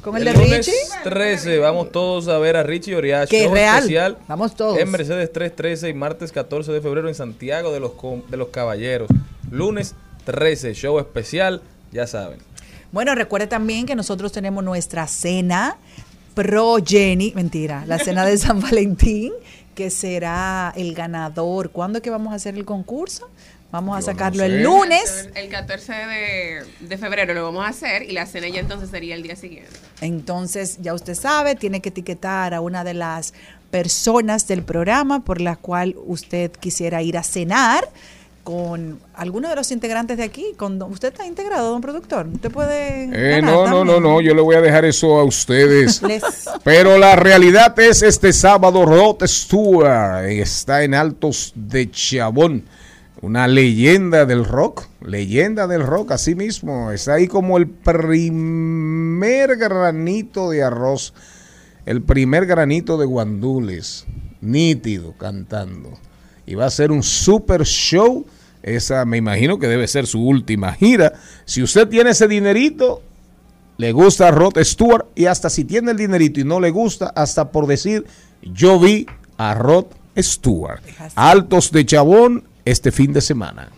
Con el, El de lunes Richie. 13 vamos todos a ver a Richie Oriacho. Que real. especial Vamos todos. En Mercedes 313 y martes 14 de febrero en Santiago de los, de los Caballeros. Lunes 13, show especial, ya saben. Bueno, recuerde también que nosotros tenemos nuestra cena pro Jenny, mentira, la cena de San Valentín, que será el ganador. ¿Cuándo es que vamos a hacer el concurso? Vamos a sacarlo el sé. lunes. El 14 de, de febrero lo vamos a hacer y la cena ya entonces sería el día siguiente. Entonces, ya usted sabe, tiene que etiquetar a una de las personas del programa por la cual usted quisiera ir a cenar con alguno de los integrantes de aquí. Con, don- ¿Usted está integrado, don productor? ¿Usted puede...? Eh, no, no, no, no, yo le voy a dejar eso a ustedes. Les- Pero la realidad es este sábado Rod Stewart está en Altos de Chabón. Una leyenda del rock, leyenda del rock, así mismo. Está ahí como el primer granito de arroz, el primer granito de guandules, nítido, cantando. Y va a ser un super show. Esa me imagino que debe ser su última gira. Si usted tiene ese dinerito, le gusta Rod Stewart y hasta si tiene el dinerito y no le gusta, hasta por decir, yo vi a Rod Stewart. Altos de Chabón este fin de semana.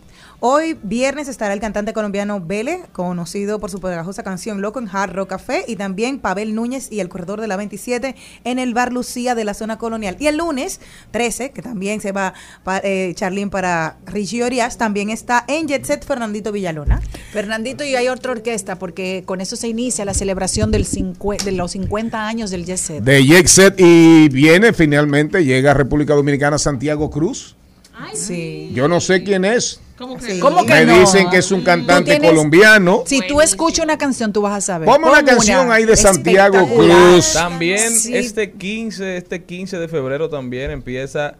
Hoy viernes estará el cantante colombiano Vélez, conocido por su poderosa canción Loco en Hard Rock Café, y también Pavel Núñez y el Corredor de la 27 en el Bar Lucía de la zona colonial. Y el lunes 13, que también se va pa- eh, Charlín para Richie Orias, también está en Jet Set Fernandito Villalona. Fernandito, y hay otra orquesta, porque con eso se inicia la celebración del de los 50 años del Jet Set. De Jet Set y viene finalmente, llega a República Dominicana Santiago Cruz. Sí. Yo no sé quién es. ¿Cómo que que Me no? dicen que es un cantante tienes- colombiano. Si tú escuchas una canción, tú vas a saber. Ponme una canción ahí de Santiago. Cruz. También Sí. este 15, este 15 de febrero también empieza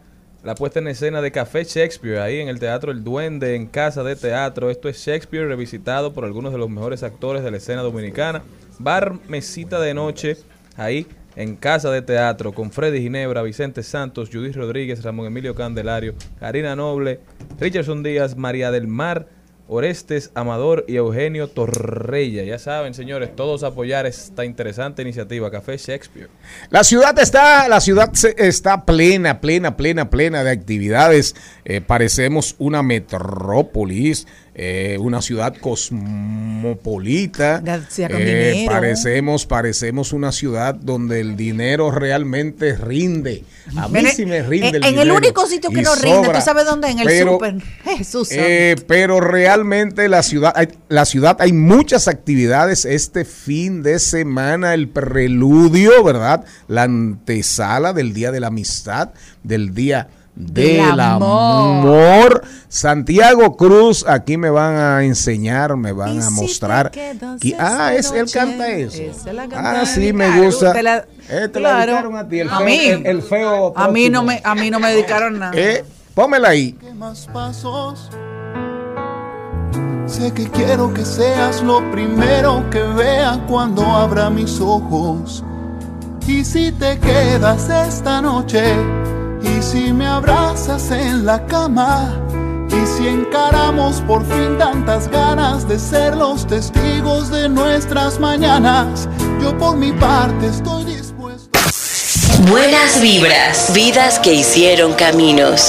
la puesta en escena de Café Shakespeare ahí en el Teatro El Duende, en Casa de Teatro. Esto es Shakespeare revisitado por algunos de los mejores actores de la escena dominicana. Bar Mesita de Noche ahí en Casa de Teatro con Freddy Ginebra, Vicente Santos, Judith Rodríguez, Ramón Emilio Candelario, Karina Noble, Richardson Díaz, María del Mar, Orestes Amador y Eugenio Torrella. Ya saben, señores, todos apoyar esta interesante iniciativa Café Shakespeare. La ciudad está, la ciudad está plena, plena, plena, plena de actividades. Eh, parecemos una metrópolis, eh, una ciudad cosmopolita. Eh, dinero. parecemos, parecemos una ciudad donde el dinero realmente rinde. A mí sí me rinde en, el en el dinero único sitio que no rinde. ¿tú sabes dónde? En el Pero- súper. Jesús. eh, pero realmente la ciudad, hay, la ciudad hay muchas actividades este fin de semana, el preludio, ¿verdad? La antesala del Día de la Amistad, del Día del, amor. amor. Santiago Cruz, aquí me van a enseñar, me van a mostrar. ah, es, él canta eso. la Ah, sí, me gusta. te la- Eh, te la claro. dedicaron a ti, el A feo, mí. el, el feo A mí no me, a mí no me dedicaron nada. Eh, pómela ahí. más pasos. Sé que quiero que seas lo primero que vea cuando abra mis ojos. Y si te quedas esta noche, y si me abrazas en la cama, y si encaramos por fin tantas ganas de ser los testigos de nuestras mañanas, yo por mi parte estoy dispuesto. Buenas vibras, vidas que hicieron caminos.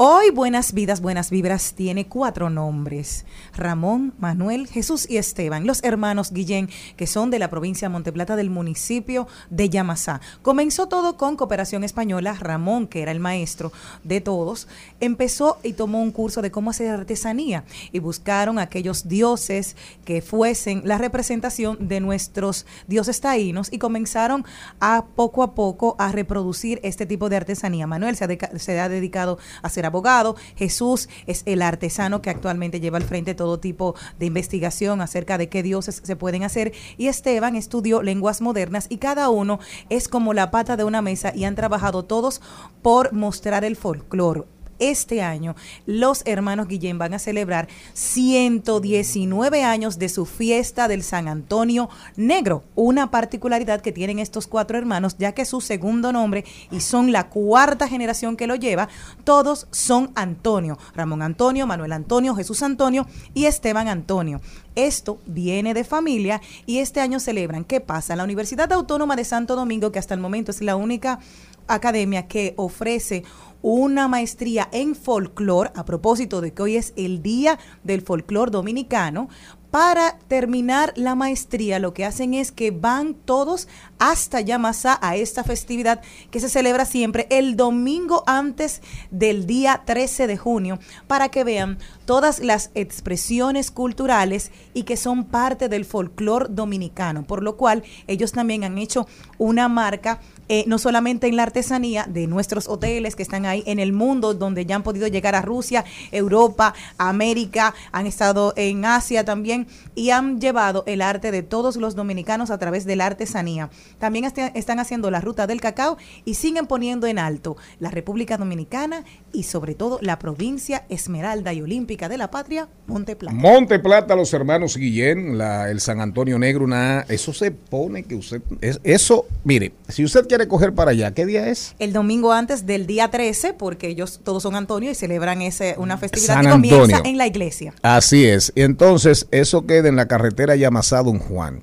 Hoy Buenas Vidas, Buenas Vibras tiene cuatro nombres. Ramón, Manuel, Jesús y Esteban, los hermanos Guillén, que son de la provincia de Monteplata del municipio de Yamasá. Comenzó todo con cooperación española. Ramón, que era el maestro de todos, empezó y tomó un curso de cómo hacer artesanía y buscaron aquellos dioses que fuesen la representación de nuestros dioses taínos y comenzaron a poco a poco a reproducir este tipo de artesanía. Manuel se ha, se ha dedicado a ser abogado, Jesús es el artesano que actualmente lleva al frente todo tipo de investigación acerca de qué dioses se pueden hacer. Y Esteban estudió lenguas modernas y cada uno es como la pata de una mesa y han trabajado todos por mostrar el folclore este año los hermanos Guillén van a celebrar 119 años de su fiesta del San Antonio Negro, una particularidad que tienen estos cuatro hermanos, ya que su segundo nombre, y son la cuarta generación que lo lleva, todos son Antonio, Ramón Antonio, Manuel Antonio, Jesús Antonio y Esteban Antonio. Esto viene de familia y este año celebran. ¿Qué pasa? La Universidad Autónoma de Santo Domingo, que hasta el momento es la única academia que ofrece una maestría en folclore, a propósito de que hoy es el Día del Folclor Dominicano, para terminar la maestría lo que hacen es que van todos hasta Yamasá a esta festividad que se celebra siempre el domingo antes del día 13 de junio para que vean todas las expresiones culturales y que son parte del folclor dominicano, por lo cual ellos también han hecho una marca eh, no solamente en la artesanía de nuestros hoteles que están ahí en el mundo, donde ya han podido llegar a Rusia, Europa, América, han estado en Asia también y han llevado el arte de todos los dominicanos a través de la artesanía. También este- están haciendo la ruta del cacao y siguen poniendo en alto la República Dominicana y sobre todo la provincia Esmeralda y Olímpica de la Patria, Monte Plata. Monte Plata, los hermanos Guillén, el San Antonio Negro, una, eso se pone que usted, es, eso, mire, si usted quiere coger para allá, ¿qué día es? el domingo antes del día 13, porque ellos todos son Antonio y celebran ese, una festividad San que comienza Antonio. en la iglesia. Así es. Y entonces, eso queda en la carretera Yamasá Don Juan.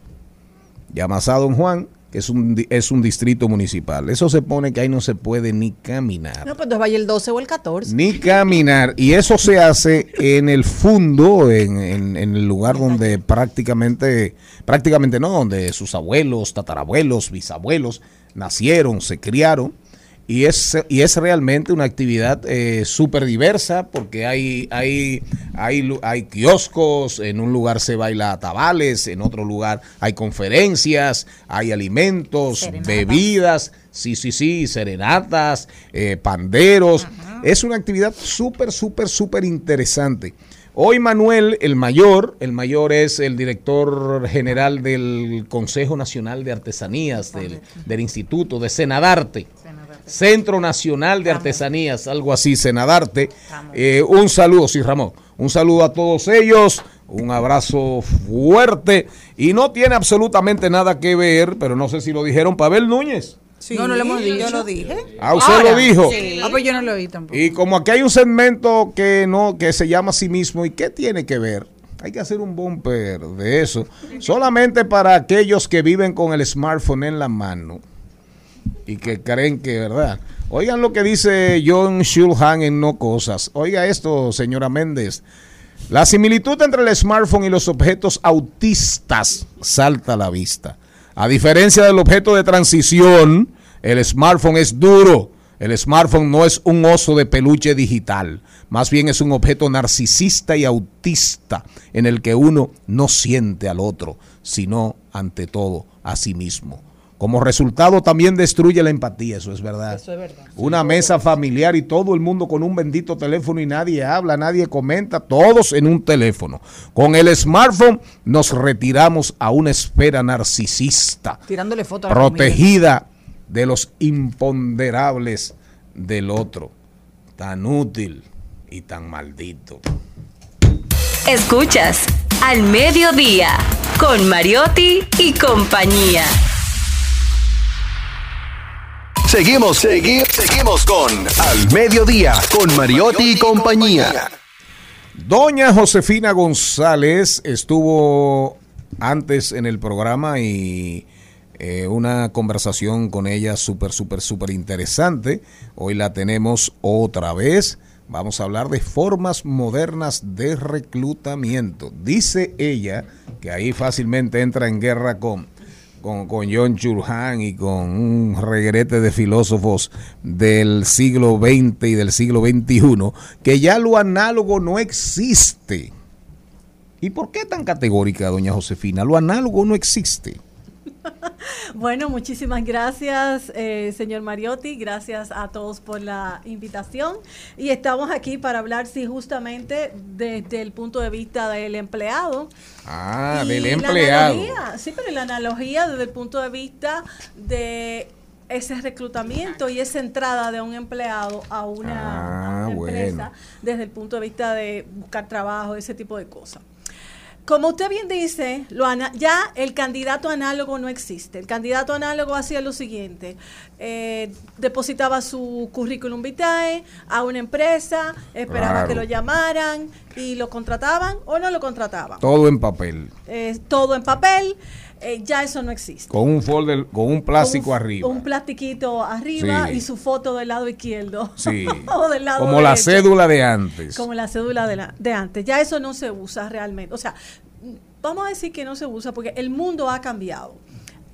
Yamasá Don Juan, que es un, es un distrito municipal. Eso se pone que ahí no se puede ni caminar. No, pues entonces vaya el 12 o el 14. Ni caminar. Y eso se hace en el fondo, en, en- en el lugar donde prácticamente, prácticamente no, donde sus abuelos, tatarabuelos, bisabuelos nacieron, se criaron. Y es, y es realmente una actividad eh, súper diversa porque hay, hay, hay, hay kioscos, en un lugar se baila tabales, en otro lugar hay conferencias, hay alimentos, bebidas, sí, sí, sí, serenatas, eh, panderos. Es una actividad súper, súper, súper interesante. Hoy Manuel, el mayor, el mayor es el director general del Consejo Nacional de Artesanías, del, del Instituto de Senadarte. Centro Nacional de Artesanías, algo así, Senadarte. Eh, un saludo, sí, Ramón. Un saludo a todos ellos, un abrazo fuerte. Y no tiene absolutamente nada que ver, pero no sé si lo dijeron, Pavel Núñez. No, no lo hemos dicho. Yo lo dije. Ah, usted lo dijo. Ah, pues yo no lo oí tampoco. Y como aquí hay un segmento que no que se llama a sí mismo, ¿y qué tiene que ver? Hay que hacer un bumper de eso. Solamente para aquellos que viven con el smartphone en la mano y que creen que, ¿verdad? Oigan lo que dice John Shulhan en No Cosas. Oiga esto, señora Méndez. La similitud entre el smartphone y los objetos autistas salta a la vista. A diferencia del objeto de transición, el smartphone es duro. El smartphone no es un oso de peluche digital, más bien es un objeto narcisista y autista en el que uno no siente al otro, sino ante todo a sí mismo. Como resultado también destruye la empatía, eso es verdad. Eso es verdad. Una mesa familiar y todo el mundo con un bendito teléfono y nadie habla, nadie comenta, todos en un teléfono. Con el smartphone nos retiramos a una esfera narcisista, Tirándole fotos protegida de los imponderables del otro, tan útil y tan maldito. Escuchas Al Mediodía con Mariotti y compañía. Seguimos, segui- seguimos con Al Mediodía, con Mariotti y compañía. Doña Josefina González estuvo antes en el programa y eh, una conversación con ella súper, súper, súper interesante. Hoy la tenemos otra vez. Vamos a hablar de formas modernas de reclutamiento. Dice ella que ahí fácilmente entra en guerra con, con, con John Churhan y con un regrete de filósofos del siglo XX y del siglo XXI, que ya lo análogo no existe. ¿Y por qué tan categórica, doña Josefina? Lo análogo no existe. Bueno, muchísimas gracias, eh, señor Mariotti. Gracias a todos por la invitación. Y estamos aquí para hablar, sí, justamente desde el punto de vista del empleado. Ah, Y del empleado. analogía, sí, pero la analogía desde el punto de vista de ese reclutamiento y esa entrada de un empleado a una, Ah, a una empresa bueno. desde el punto de vista de buscar trabajo, ese tipo de cosas. Como usted bien dice, ya el candidato análogo no existe. El candidato análogo hacía lo siguiente, eh, depositaba su currículum vitae a una empresa, esperaba Claro. que lo llamaran y lo contrataban o no lo contrataban. Todo en papel, Eh, todo en papel, eh, ya eso no existe. con un folder, con un plástico Un- arriba. Un plastiquito arriba Sí. y su foto del lado izquierdo. Sí. o del lado Como la cédula de antes. Como la cédula de, la- de antes. Ya eso no se usa realmente. O sea, vamos a decir que no se usa porque el mundo ha cambiado.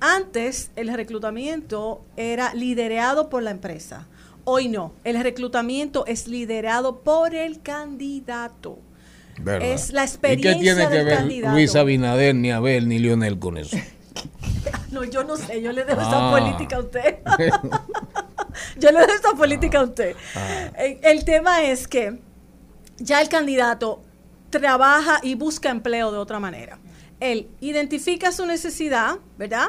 Antes el reclutamiento era liderado por la empresa. Hoy no. El reclutamiento es liderado por el candidato. ¿Verdad? Es la ¿Y experiencia qué tiene que ver candidato. Luis Abinader, ni Abel, ni Lionel con eso? No, yo no sé, yo le dejo esa Ah. política a usted. yo le dejo esa política a usted. Ah. Eh, El tema es que ya el candidato trabaja y busca empleo de otra manera. Él identifica su necesidad, ¿verdad?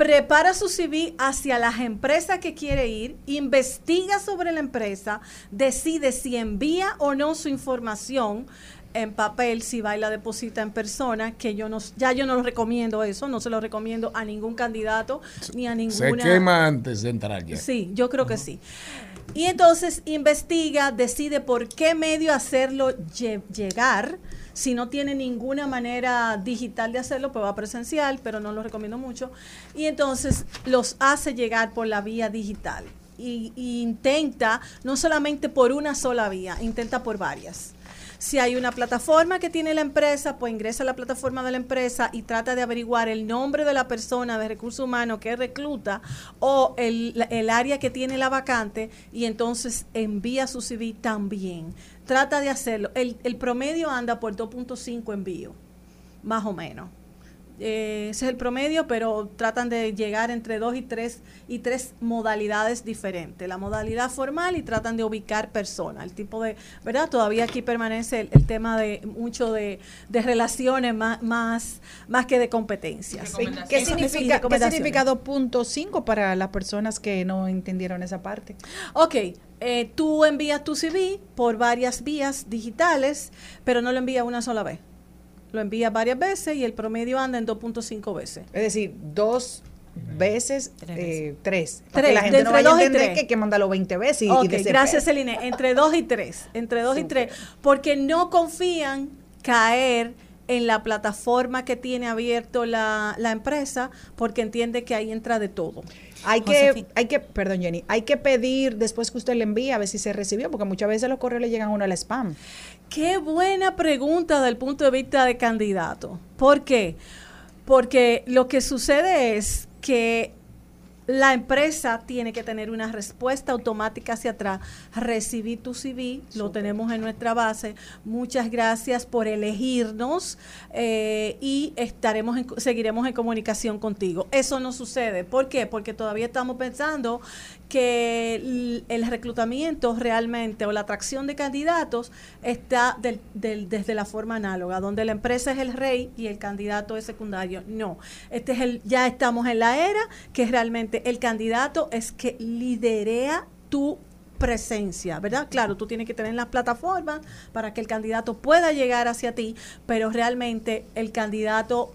Prepara su CV hacia las empresas que quiere ir, investiga sobre la empresa, decide si envía o no su información en papel, si va y la deposita en persona, que yo no, ya yo no lo recomiendo eso, no se lo recomiendo a ningún candidato ni a Se ninguna... quema antes de entrar ya. Sí, yo creo que sí. Y entonces investiga, decide por qué medio hacerlo lle- llegar. Si no tiene ninguna manera digital de hacerlo, pues va presencial, pero no lo recomiendo mucho. Y entonces los hace llegar por la vía digital. Y, intenta, no solamente por una sola vía, intenta por varias. Si hay una plataforma que tiene la empresa, pues ingresa a la plataforma de la empresa y trata de averiguar el nombre de la persona de recursos humanos que recluta o el, el área que tiene la vacante y entonces envía su CV también. Trata de hacerlo. El, el promedio anda por 2.5 envíos, más o menos. Eh, ese es el promedio, pero tratan de llegar entre dos y tres y tres modalidades diferentes. La modalidad formal y tratan de ubicar personas. El tipo de, ¿verdad? Todavía aquí permanece el, el tema de mucho de, de relaciones más, más, más que de competencias. ¿Qué significa, ¿Qué significa 2.5 para las personas que no entendieron esa parte? Ok, eh, tú envías tu CV por varias vías digitales, pero no lo envías una sola vez. Lo envías varias veces y el promedio anda en 2.5 veces. Es decir, dos veces, eh, tres. Tres, que la gente no entre vaya a dos y entender tres. que hay que mandarlo 20 veces y, y Ok, desesperar. gracias Celine. Entre dos y tres. Entre dos y tres. Porque no confían caer en la plataforma que tiene abierto la, la empresa porque entiende que ahí entra de todo. Hay que, hay que, perdón Jenny, hay que pedir después que usted le envíe a ver si se recibió, porque muchas veces los correos le llegan a uno al spam. Qué buena pregunta desde el punto de vista de candidato. ¿Por qué? Porque lo que sucede es que la empresa tiene que tener una respuesta automática hacia atrás. Recibí tu CV, lo tenemos en nuestra base. Muchas gracias por elegirnos eh, y estaremos en- seguiremos en comunicación contigo. Eso no sucede. ¿Por qué? Porque todavía estamos pensando que el, reclutamiento realmente o la atracción de candidatos está del- del- desde la forma análoga, donde la empresa es el rey y el candidato es secundario. No, este es el, ya estamos en la era que realmente el candidato es que liderea tu presencia, ¿verdad? Claro, tú tienes que tener las plataformas para que el candidato pueda llegar hacia ti, pero realmente el candidato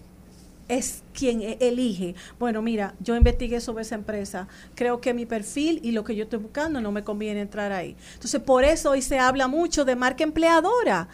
es quien e- elige. Bueno, mira, yo investigué sobre esa empresa. Creo que mi perfil y lo que yo estoy buscando no me conviene entrar ahí. Entonces, por eso hoy se habla mucho de marca empleadora.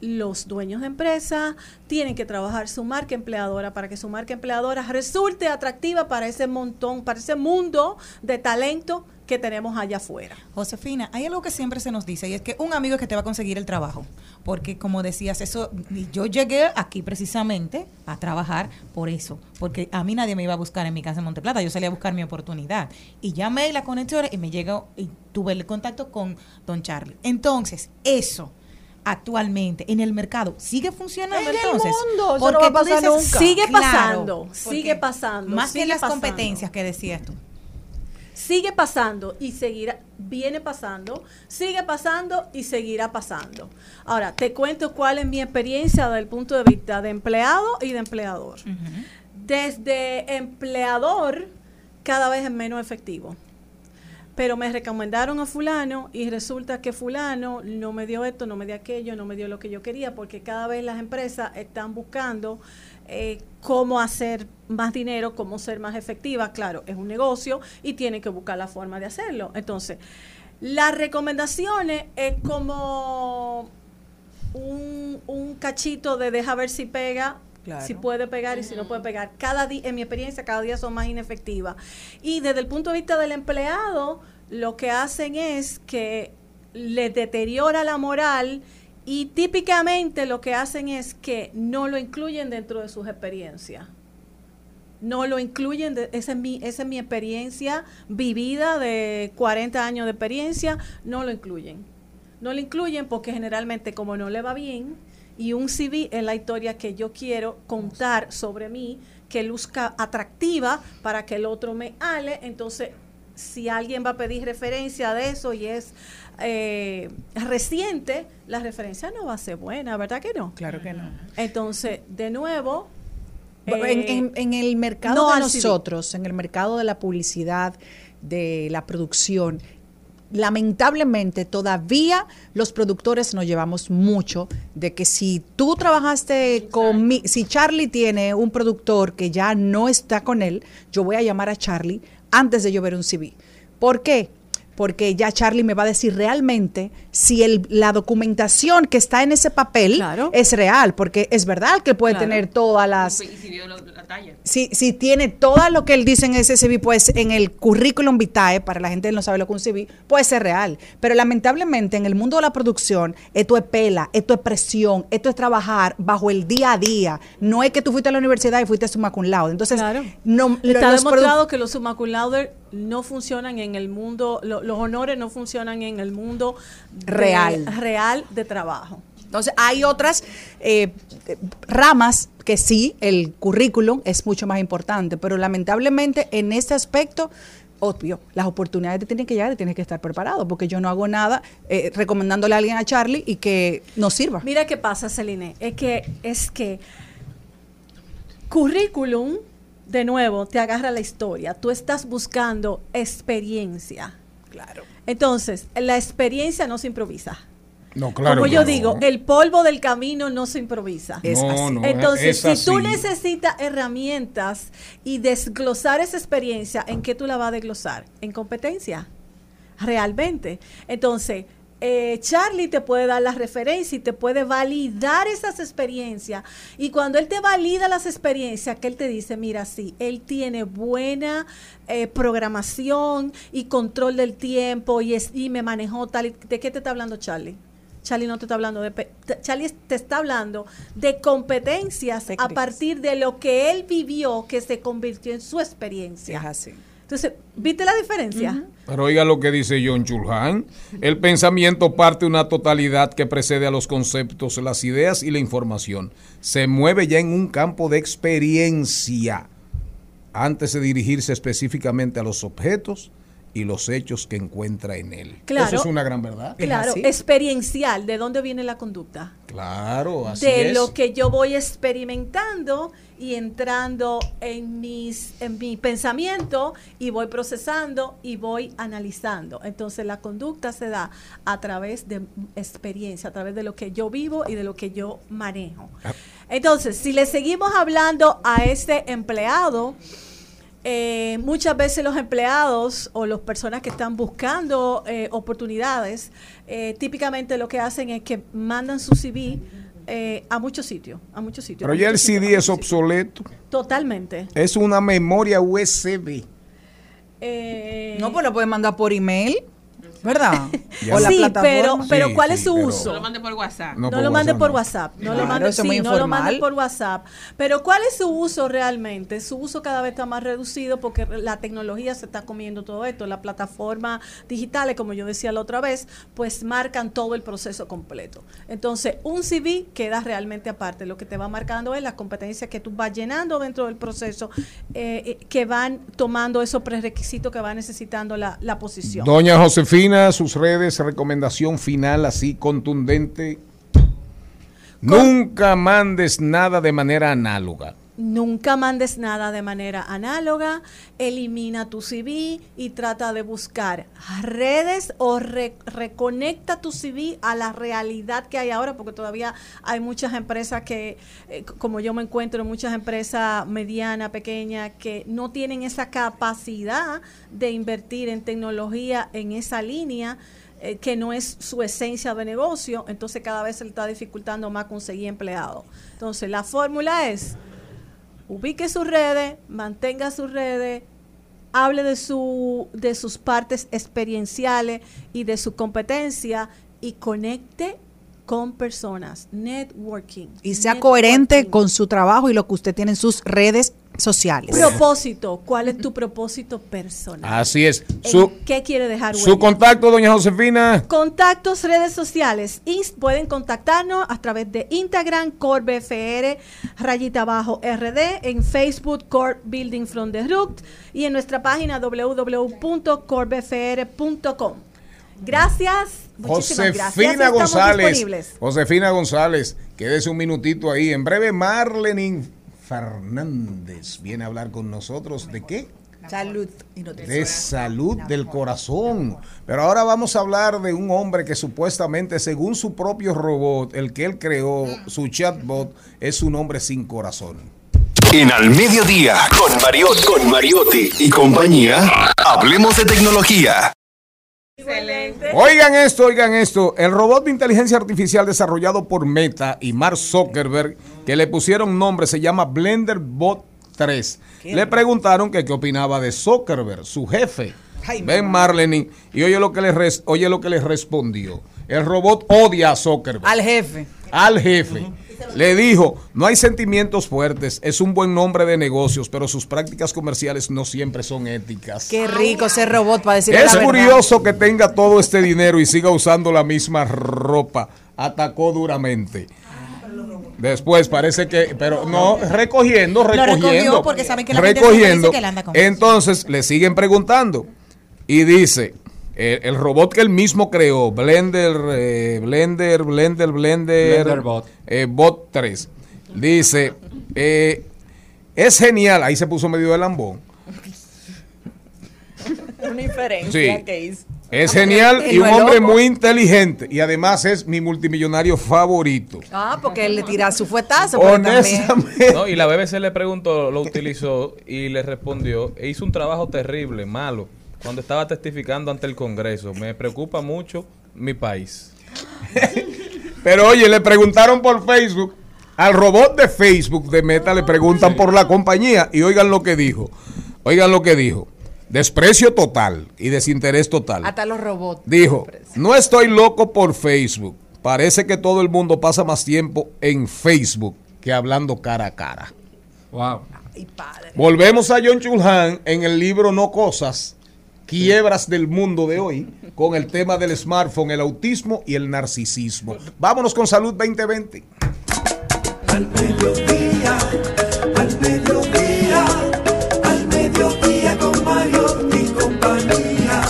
Los dueños de empresa tienen que trabajar su marca empleadora para que su marca empleadora resulte atractiva para ese montón, para ese mundo de talento que tenemos allá afuera. Josefina, hay algo que siempre se nos dice y es que un amigo es que te va a conseguir el trabajo. Porque como decías, eso, yo llegué aquí precisamente a trabajar por eso. Porque a mí nadie me iba a buscar en mi casa en Monteplata, yo salía a buscar mi oportunidad. Y llamé la conexión y me llegó y tuve el contacto con Don Charlie. Entonces, eso actualmente en el mercado sigue funcionando En el entonces mundo, eso porque no va a tú pasar dices, nunca. sigue Claro, pasando sigue pasando, más sigue que las pasando. competencias que decías tú sigue pasando y seguirá, viene pasando, sigue pasando y seguirá pasando. Ahora, te cuento cuál es mi experiencia desde el punto de vista de empleado y de empleador. Desde empleador, cada vez es menos efectivo. Pero me recomendaron a fulano y resulta que fulano no me dio esto, no me dio aquello, no me dio lo que yo quería, porque cada vez las empresas están buscando eh, cómo hacer más dinero, cómo ser más efectiva. Claro, es un negocio y tienen que buscar la forma de hacerlo. Entonces, las recomendaciones es como un, un cachito de deja ver si pega, Claro. si puede pegar y si no puede pegar. Cada día, en mi experiencia, cada día son más inefectivas. Y desde el punto de vista del empleado, lo que hacen es que le deteriora la moral y típicamente lo que hacen es que no lo incluyen dentro de sus experiencias. No lo incluyen, de- esa, es mi, esa es mi experiencia vivida de 40 años de experiencia, no lo incluyen. No lo incluyen porque generalmente como no le va bien y un CV es la historia que yo quiero contar sobre mí, que luzca atractiva para que el otro me hable, entonces si alguien va a pedir referencia de eso y es eh, reciente, la referencia no va a ser buena, ¿verdad que no? Claro que no. Entonces, de nuevo... en, eh, en- en el mercado no de nosotros, en el mercado de la publicidad, de la producción, lamentablemente todavía los productores nos llevamos mucho de que si tú trabajaste con mi, si Charlie tiene un productor que ya no está con él, yo voy a llamar a Charlie antes de yo ver un CV. ¿Por qué? Porque ya Charlie me va a decir realmente si el, la documentación que está en ese papel es real, porque es verdad que puede Claro. tener todas las... Y si dio lo- la talla. Si, si tiene todo lo que él dice en ese CV, pues en el currículum vitae, para la gente que no sabe lo que es un CV, puede ser real. Pero lamentablemente en el mundo de la producción, esto es pela, esto es presión, esto es trabajar bajo el día a día. No es que tú fuiste a la universidad y fuiste summa cum laude. Entonces, no, Está demostrado que los summa cum laude no funcionan en el mundo, lo- los honores no funcionan en el mundo de- Real. real de trabajo. Entonces, hay otras eh, eh, ramas que sí, el currículum es mucho más importante, pero lamentablemente en este aspecto, obvio, las oportunidades te tienen que llegar y tienes que estar preparado, porque yo no hago nada eh, recomendándole a alguien a Charlie y que no sirva. Mira qué pasa, Celine, es que es que currículum de nuevo te agarra la historia. Tú estás buscando experiencia. Claro. Entonces, la experiencia no se improvisa. No, claro. Como yo no. digo, el polvo del camino no se improvisa. Es No, así. no, Entonces, es si tú así. necesitas herramientas y desglosar esa experiencia, ¿en qué tú la vas a desglosar? En competencia, realmente. Entonces, eh, Charlie te puede dar las referencias y te puede validar esas experiencias. Y cuando él te valida las experiencias, que él te dice, mira, sí, él tiene buena eh, programación y control del tiempo y, es, y me manejó tal. y- ¿De qué te está hablando Charlie? Charlie no te está hablando de... Charlie te está hablando de competencias a partir de lo que él vivió que se convirtió en su experiencia. Entonces, ¿viste la diferencia? Pero oiga lo que dice John Chulhan. El pensamiento parte de una totalidad que precede a los conceptos, las ideas y la información. Se mueve ya en un campo de experiencia antes de dirigirse específicamente a los objetos y los hechos que encuentra en él. Claro. Eso es una gran verdad. Claro, experiencial. ¿De dónde viene la conducta? Claro, así de es. lo que yo voy experimentando y entrando en mis en mi pensamiento y voy procesando y voy analizando. Entonces la conducta se da a través de experiencia, a través de lo que yo vivo y de lo que yo manejo. Entonces, si le seguimos hablando a este empleado, eh, muchas veces los empleados o las personas que están buscando eh, oportunidades, eh, típicamente lo que hacen es que mandan su CV eh, a muchos sitios, a muchos sitios. Pero ya el sitios, CD es obsoleto. Totalmente. Es una memoria USB. No, pues lo pueden mandar por email, ¿verdad? Ya o la sí, plataforma. pero, pero Sí, ¿cuál sí, es su pero- uso? No lo mande por WhatsApp. No, No, por lo mande por. WhatsApp. No Claro, lo mande, sí, no lo mande por WhatsApp. Pero ¿cuál es su uso realmente? Su uso cada vez está más reducido porque la tecnología se está comiendo todo esto. Las plataformas digitales, como yo decía la otra vez, pues marcan todo el proceso completo. Entonces, un CV queda realmente aparte. Lo que te va marcando es las competencias que tú vas llenando dentro del proceso, eh, eh, que van tomando esos prerequisitos que va necesitando la, la posición. Doña Josefina, sus redes, recomendación final así contundente. Nunca mandes nada de manera análoga. Nunca mandes nada de manera análoga, elimina tu CV y trata de buscar redes o re- reconecta tu CV a la realidad que hay ahora, porque todavía hay muchas empresas que, eh, como yo me encuentro, muchas empresas medianas, pequeñas, que no tienen esa capacidad de invertir en tecnología en esa línea eh, que no es su esencia de negocio, entonces cada vez se le está dificultando más conseguir empleados. Entonces la fórmula es ubique sus redes, mantenga sus redes, hable de su de sus partes experienciales y de su competencia y conecte con personas, networking. Y sea networking. coherente con su trabajo y lo que usted tiene en sus redes sociales. Propósito, ¿cuál es tu propósito personal? Así es. ¿En Su, ¿Qué quiere dejar su huella? contacto, doña Josefina. Contactos, redes sociales. Pueden contactarnos a través de Instagram, CoreBFR, rayita abajo RD, en Facebook, Core Building from the Root, y en nuestra página www.corebfr.com. Gracias. Muchísimas gracias. Josefina González. Josefina González, quédese un minutito ahí. En breve, Marlenin Fernández viene a hablar con nosotros de qué? Salud y De salud del corazón. Pero ahora vamos a hablar de un hombre que supuestamente, según su propio robot, el que él creó, su chatbot, es un hombre sin corazón. En Al Mediodía, con Mariotti, con Mariotti y compañía, hablemos de tecnología. Excelente. Oigan esto, oigan esto. El robot de inteligencia artificial desarrollado por Meta y Mark Zuckerberg, que le pusieron nombre, se llama Blender Bot 3. Le preguntaron que qué opinaba de Zuckerberg, su jefe, Ben Marlene, y oye lo que le res- oye lo que les respondió. El robot odia a Zuckerberg. Al jefe. al jefe. Le dijo, no hay sentimientos fuertes, es un buen nombre de negocios, pero sus prácticas comerciales no siempre son éticas. Qué rico ser robot para decir Es curioso que tenga todo este dinero y siga usando la misma ropa. Atacó duramente. Después parece que, pero no, recogiendo, Lo recogió recogiendo. porque saben que la recogiendo. que él anda con. Entonces le siguen preguntando y dice, el, el robot que él mismo creó, Blender, eh, Blender, Blender, Blender, Blender Bot. eh, Bot 3, dice, eh, es genial, ahí se puso medio de lambón. Una inferencia Sí. que hizo. Es genial y un hombre muy inteligente y además es mi multimillonario favorito. Ah, porque él le tira su fuetazo. Honestamente. No, y la BBC le preguntó, lo utilizó y le respondió, e hizo un trabajo terrible, malo, cuando estaba testificando ante el Congreso. Me preocupa mucho mi país. Pero oye, le preguntaron por Facebook, al robot de Facebook de Meta le preguntan por la compañía y oigan lo que dijo. Oigan lo que dijo. Desprecio total y desinterés total. Hasta los robots. Dijo, no estoy loco por Facebook. Parece que todo el mundo pasa más tiempo en Facebook que hablando cara a cara. Wow. Volvemos a John Chulhan en el libro No Cosas, quiebras del mundo de hoy, con el tema del smartphone, el autismo y el narcisismo. Vámonos con Salud 2020. Al mediodía, al mediodía, al mediodía con Mario y compañía.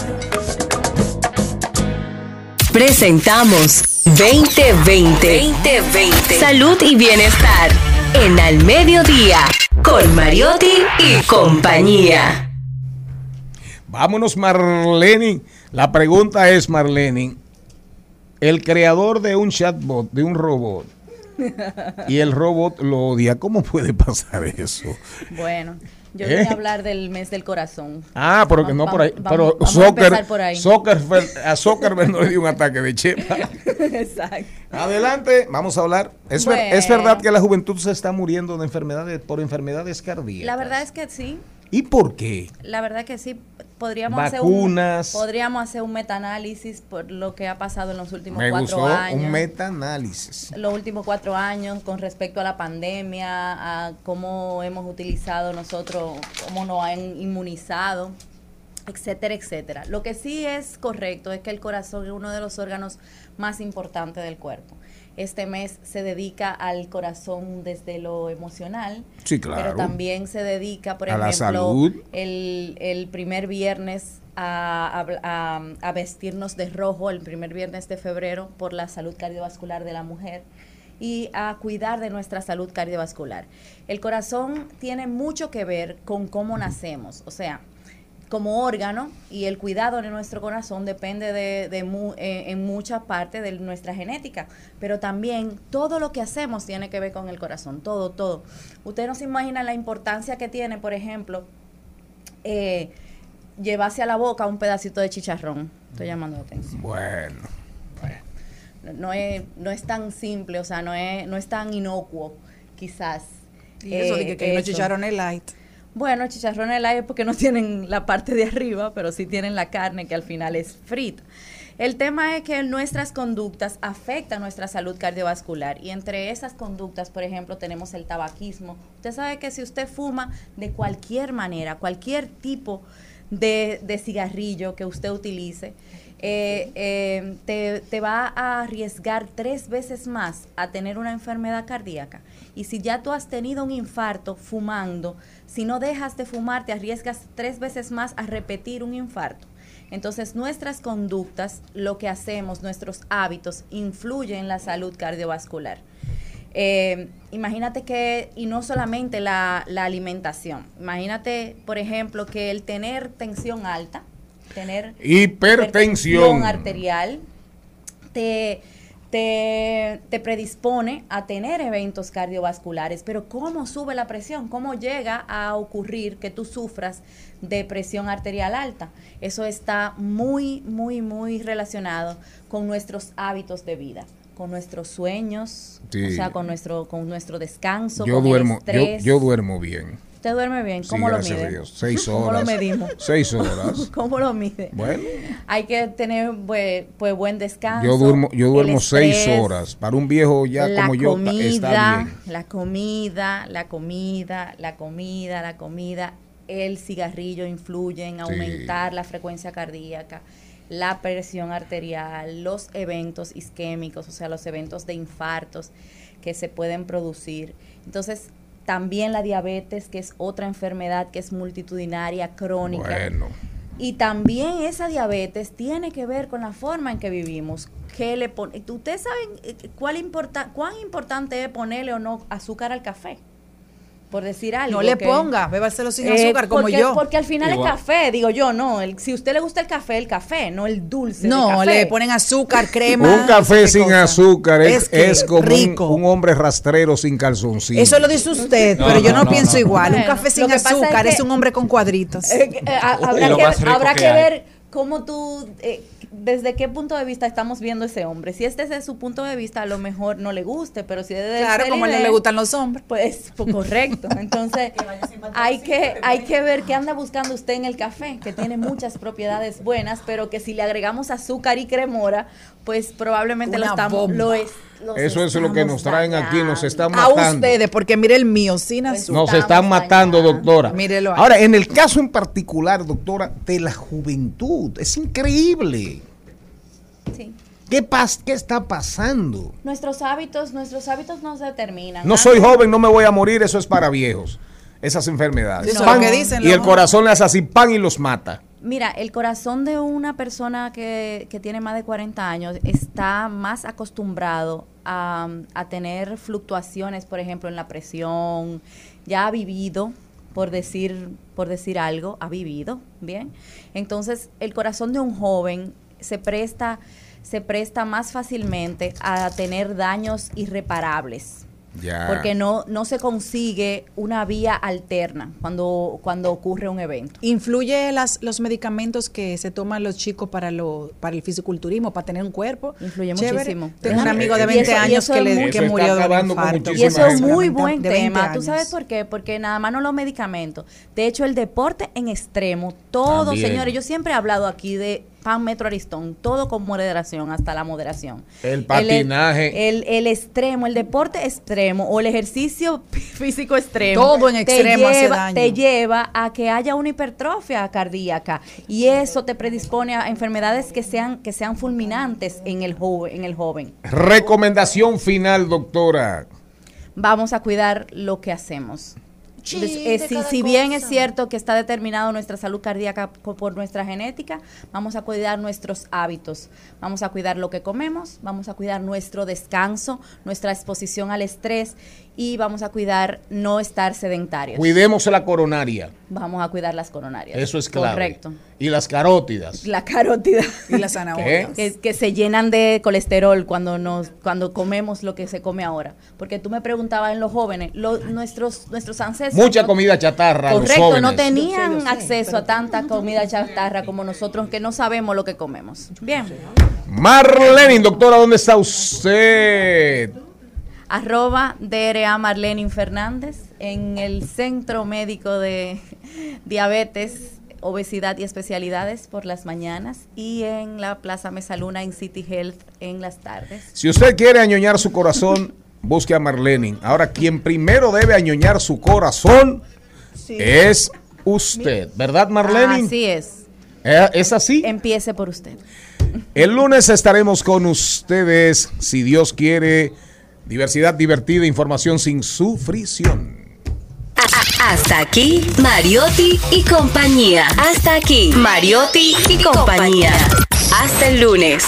Presentamos 2020. 2020. Salud y bienestar en Al Mediodía con Mariotti y compañía. Vámonos, Marlene. La pregunta es, Marlene, el creador de un chatbot, de un robot, y el robot lo odia, ¿cómo puede pasar eso? Bueno, yo ¿Eh? vine a hablar del mes del corazón. Ah, pero que no por ahí. vamos- Pero vamos a por ahí. Zuckerberg- a Zuckerberg no le dio un ataque de chepa. Exacto. Adelante, vamos a hablar. ¿Es, ver- es verdad que la juventud se está muriendo de enfermedades por enfermedades cardíacas. La verdad es que sí. ¿Y por qué? La verdad que sí. Podríamos Vacunas. hacer un, podríamos hacer un metaanálisis por lo que ha pasado en los últimos Me cuatro gustó años. un metaanálisis. los últimos cuatro años con respecto a la pandemia, a cómo hemos utilizado nosotros, cómo nos han inmunizado, etcétera, etcétera. Lo que sí es correcto es que el corazón es uno de los órganos más importantes del cuerpo. Este mes se dedica al corazón desde lo emocional, Sí, claro. pero también se dedica, por A la ejemplo, salud. el, el primer viernes a- a vestirnos de rojo, el primer viernes de febrero, por la salud cardiovascular de la mujer y a cuidar de nuestra salud cardiovascular. El corazón tiene mucho que ver con cómo nacemos, o sea, como órgano y el cuidado de nuestro corazón depende de, de mu- eh, en mucha parte de nuestra genética, pero también todo lo que hacemos tiene que ver con el corazón, todo, todo. Usted no se imagina la importancia que tiene, por ejemplo, eh, llevarse a la boca un pedacito de chicharrón. Estoy llamando la atención. Bueno. No, no es, no es tan simple, o sea, no es, no es tan inocuo, quizás. Y eso de que, que hay unos eso. chicharrones light. Bueno, chicharrones light porque no tienen la parte de arriba, pero sí tienen la carne que al final es frita. El tema es que nuestras conductas afectan nuestra salud cardiovascular y entre esas conductas, por ejemplo, tenemos el tabaquismo. Usted sabe que si usted fuma de cualquier manera, cualquier tipo de, de cigarrillo que usted utilice, eh, eh, te, te va a arriesgar tres veces más a tener una enfermedad cardíaca. Y si ya tú has tenido un infarto fumando, si no dejas de fumar, te arriesgas tres veces más a repetir un infarto. Entonces, nuestras conductas, lo que hacemos, nuestros hábitos, influyen en la salud cardiovascular. Eh, imagínate que, y no solamente la, la alimentación, imagínate, por ejemplo, que el tener tensión alta, tener Hipertensión. arterial, te, te, te predispone a tener eventos cardiovasculares. Pero ¿cómo sube la presión? ¿Cómo llega a ocurrir que tú sufras de presión arterial alta? Eso está muy, muy, muy relacionado con nuestros hábitos de vida con nuestros sueños, Sí. o sea, con nuestro, con nuestro descanso, Yo con el duermo, yo, estrés. yo duermo bien. ¿Usted duerme bien? Sí, ¿Cómo lo gracias a mide? Dios. Seis ¿Cómo lo horas. medimos? Seis horas. ¿Cómo lo mide? Bueno. Hay que tener bue- pues, buen descanso. Yo duermo, yo duermo seis estrés, horas. Para un viejo ya como yo comida, está bien. La comida, la comida, la comida, la comida. El cigarrillo influye en aumentar la frecuencia cardíaca, la presión arterial, los eventos isquémicos, o sea, los eventos de infartos que se pueden producir. Entonces, también la diabetes, que es otra enfermedad que es multitudinaria, crónica. Bueno. Y también esa diabetes tiene que ver con la forma en que vivimos. ¿Qué le pone? ¿Ustedes saben eh, cuál importa, cuán importante es ponerle o no azúcar al café? Por decir algo. No le que- ponga, bébaselo sin Eh, azúcar como porque, yo. Porque al final Igual. es café, digo yo, no. El, si a usted le gusta el café, el café, no el dulce. No, café. le ponen azúcar, crema. Un café sin azúcar es, Es que es como un, rico. un hombre rastrero sin calzoncillo. Eso lo dice usted, No, pero yo no, no, no, pienso no. igual. un café sin es azúcar es, un hombre con cuadritos. Eh, eh, habrá que, habrá que ver cómo tú, eh, desde qué punto de vista estamos viendo ese hombre. Si este es desde su punto de vista, a lo mejor no le guste, pero si desde Claro, como a él le gustan los hombres. Pues, pues, correcto. Entonces, hay que, hay que ver qué anda buscando usted en el café, que tiene muchas propiedades buenas, pero que si le agregamos azúcar y cremora, pues probablemente lo estamos, bomba. lo es. Los Eso es lo que nos traen aquí, nos están A matando. ustedes, porque mire el mío, sin azúcar. Nos están matando, doctora. Mírelo ahí. Ahora, en el caso en particular, doctora, de la juventud, es increíble. Sí. ¿Qué, pas ¿Qué está pasando? Nuestros hábitos, nuestros hábitos nos determinan. No soy joven, no me voy a morir, eso es para viejos. Esas enfermedades. Eso es Pan, lo que dicen y el corazón le hace así pan y los mata. Mira, el corazón de una persona que, que tiene más de 40 años está más acostumbrado a, a tener fluctuaciones, por ejemplo, en la presión, ya ha vivido, por decir, por decir algo, ha vivido, ¿bien? Entonces, el corazón de un joven se presta, se presta más fácilmente a tener daños irreparables Ya. porque no, no se consigue una vía alterna cuando, cuando ocurre un evento. ¿Influye las, los medicamentos que se toman los chicos para, lo, para el fisiculturismo, para tener un cuerpo? Influye Chévere. muchísimo. Tengo un amigo de eso- 20 y años que, le, muy- que murió de un infarto. Y eso es muy buen 20 tema. ¿Tú sabes por qué? Porque nada más no los medicamentos. De hecho, el deporte en extremo, todo, También. señores, yo siempre he hablado aquí de pan metro aristón, todo con moderación, hasta la moderación. El patinaje. El, el extremo, el deporte extremo o el ejercicio físico extremo. Todo en te extremo hace lleva- daño. Te lleva a que haya una hipertrofia cardíaca y eso te predispone a enfermedades que sean, que sean fulminantes en el joven. En el joven. Recomendación final, doctora. vamos a cuidar lo que hacemos. Eh, si, bien es cierto que está determinado nuestra salud cardíaca por nuestra genética, vamos a cuidar nuestros hábitos, vamos a cuidar lo que comemos, vamos a cuidar nuestro descanso, nuestra exposición al estrés y vamos a cuidar no estar sedentarios. Cuidemos la coronaria. Vamos a cuidar las coronarias. Eso es clave. Correcto. Y las carótidas. La carótida. Y la que, zanahoria. que- que se llenan de colesterol cuando nos cuando comemos lo que se come ahora. Porque tú me preguntabas en los jóvenes, lo- nuestros nuestros ancestros Mucha no- comida chatarra. los Correcto, no tenían acceso a tanta comida chatarra como nosotros que no sabemos lo que comemos. Bien. Marlene, doctora, ¿dónde está usted? Arroba DRA Marlenin Fernández en el Centro Médico de Diabetes, Obesidad y Especialidades por las mañanas y en la Plaza Mesaluna en City Health en las tardes. Si usted quiere añoñar su corazón, busque a Marlene. Ahora, quien primero debe añoñar su corazón es usted, ¿verdad, Marlene? Así es. ¿Eh? ¿Es así? Empiece por usted. El lunes estaremos con ustedes, si Dios quiere. Diversidad divertida, información sin sufrición. Hasta aquí, Mariotti y compañía. Hasta aquí, Mariotti y compañía. Hasta el lunes.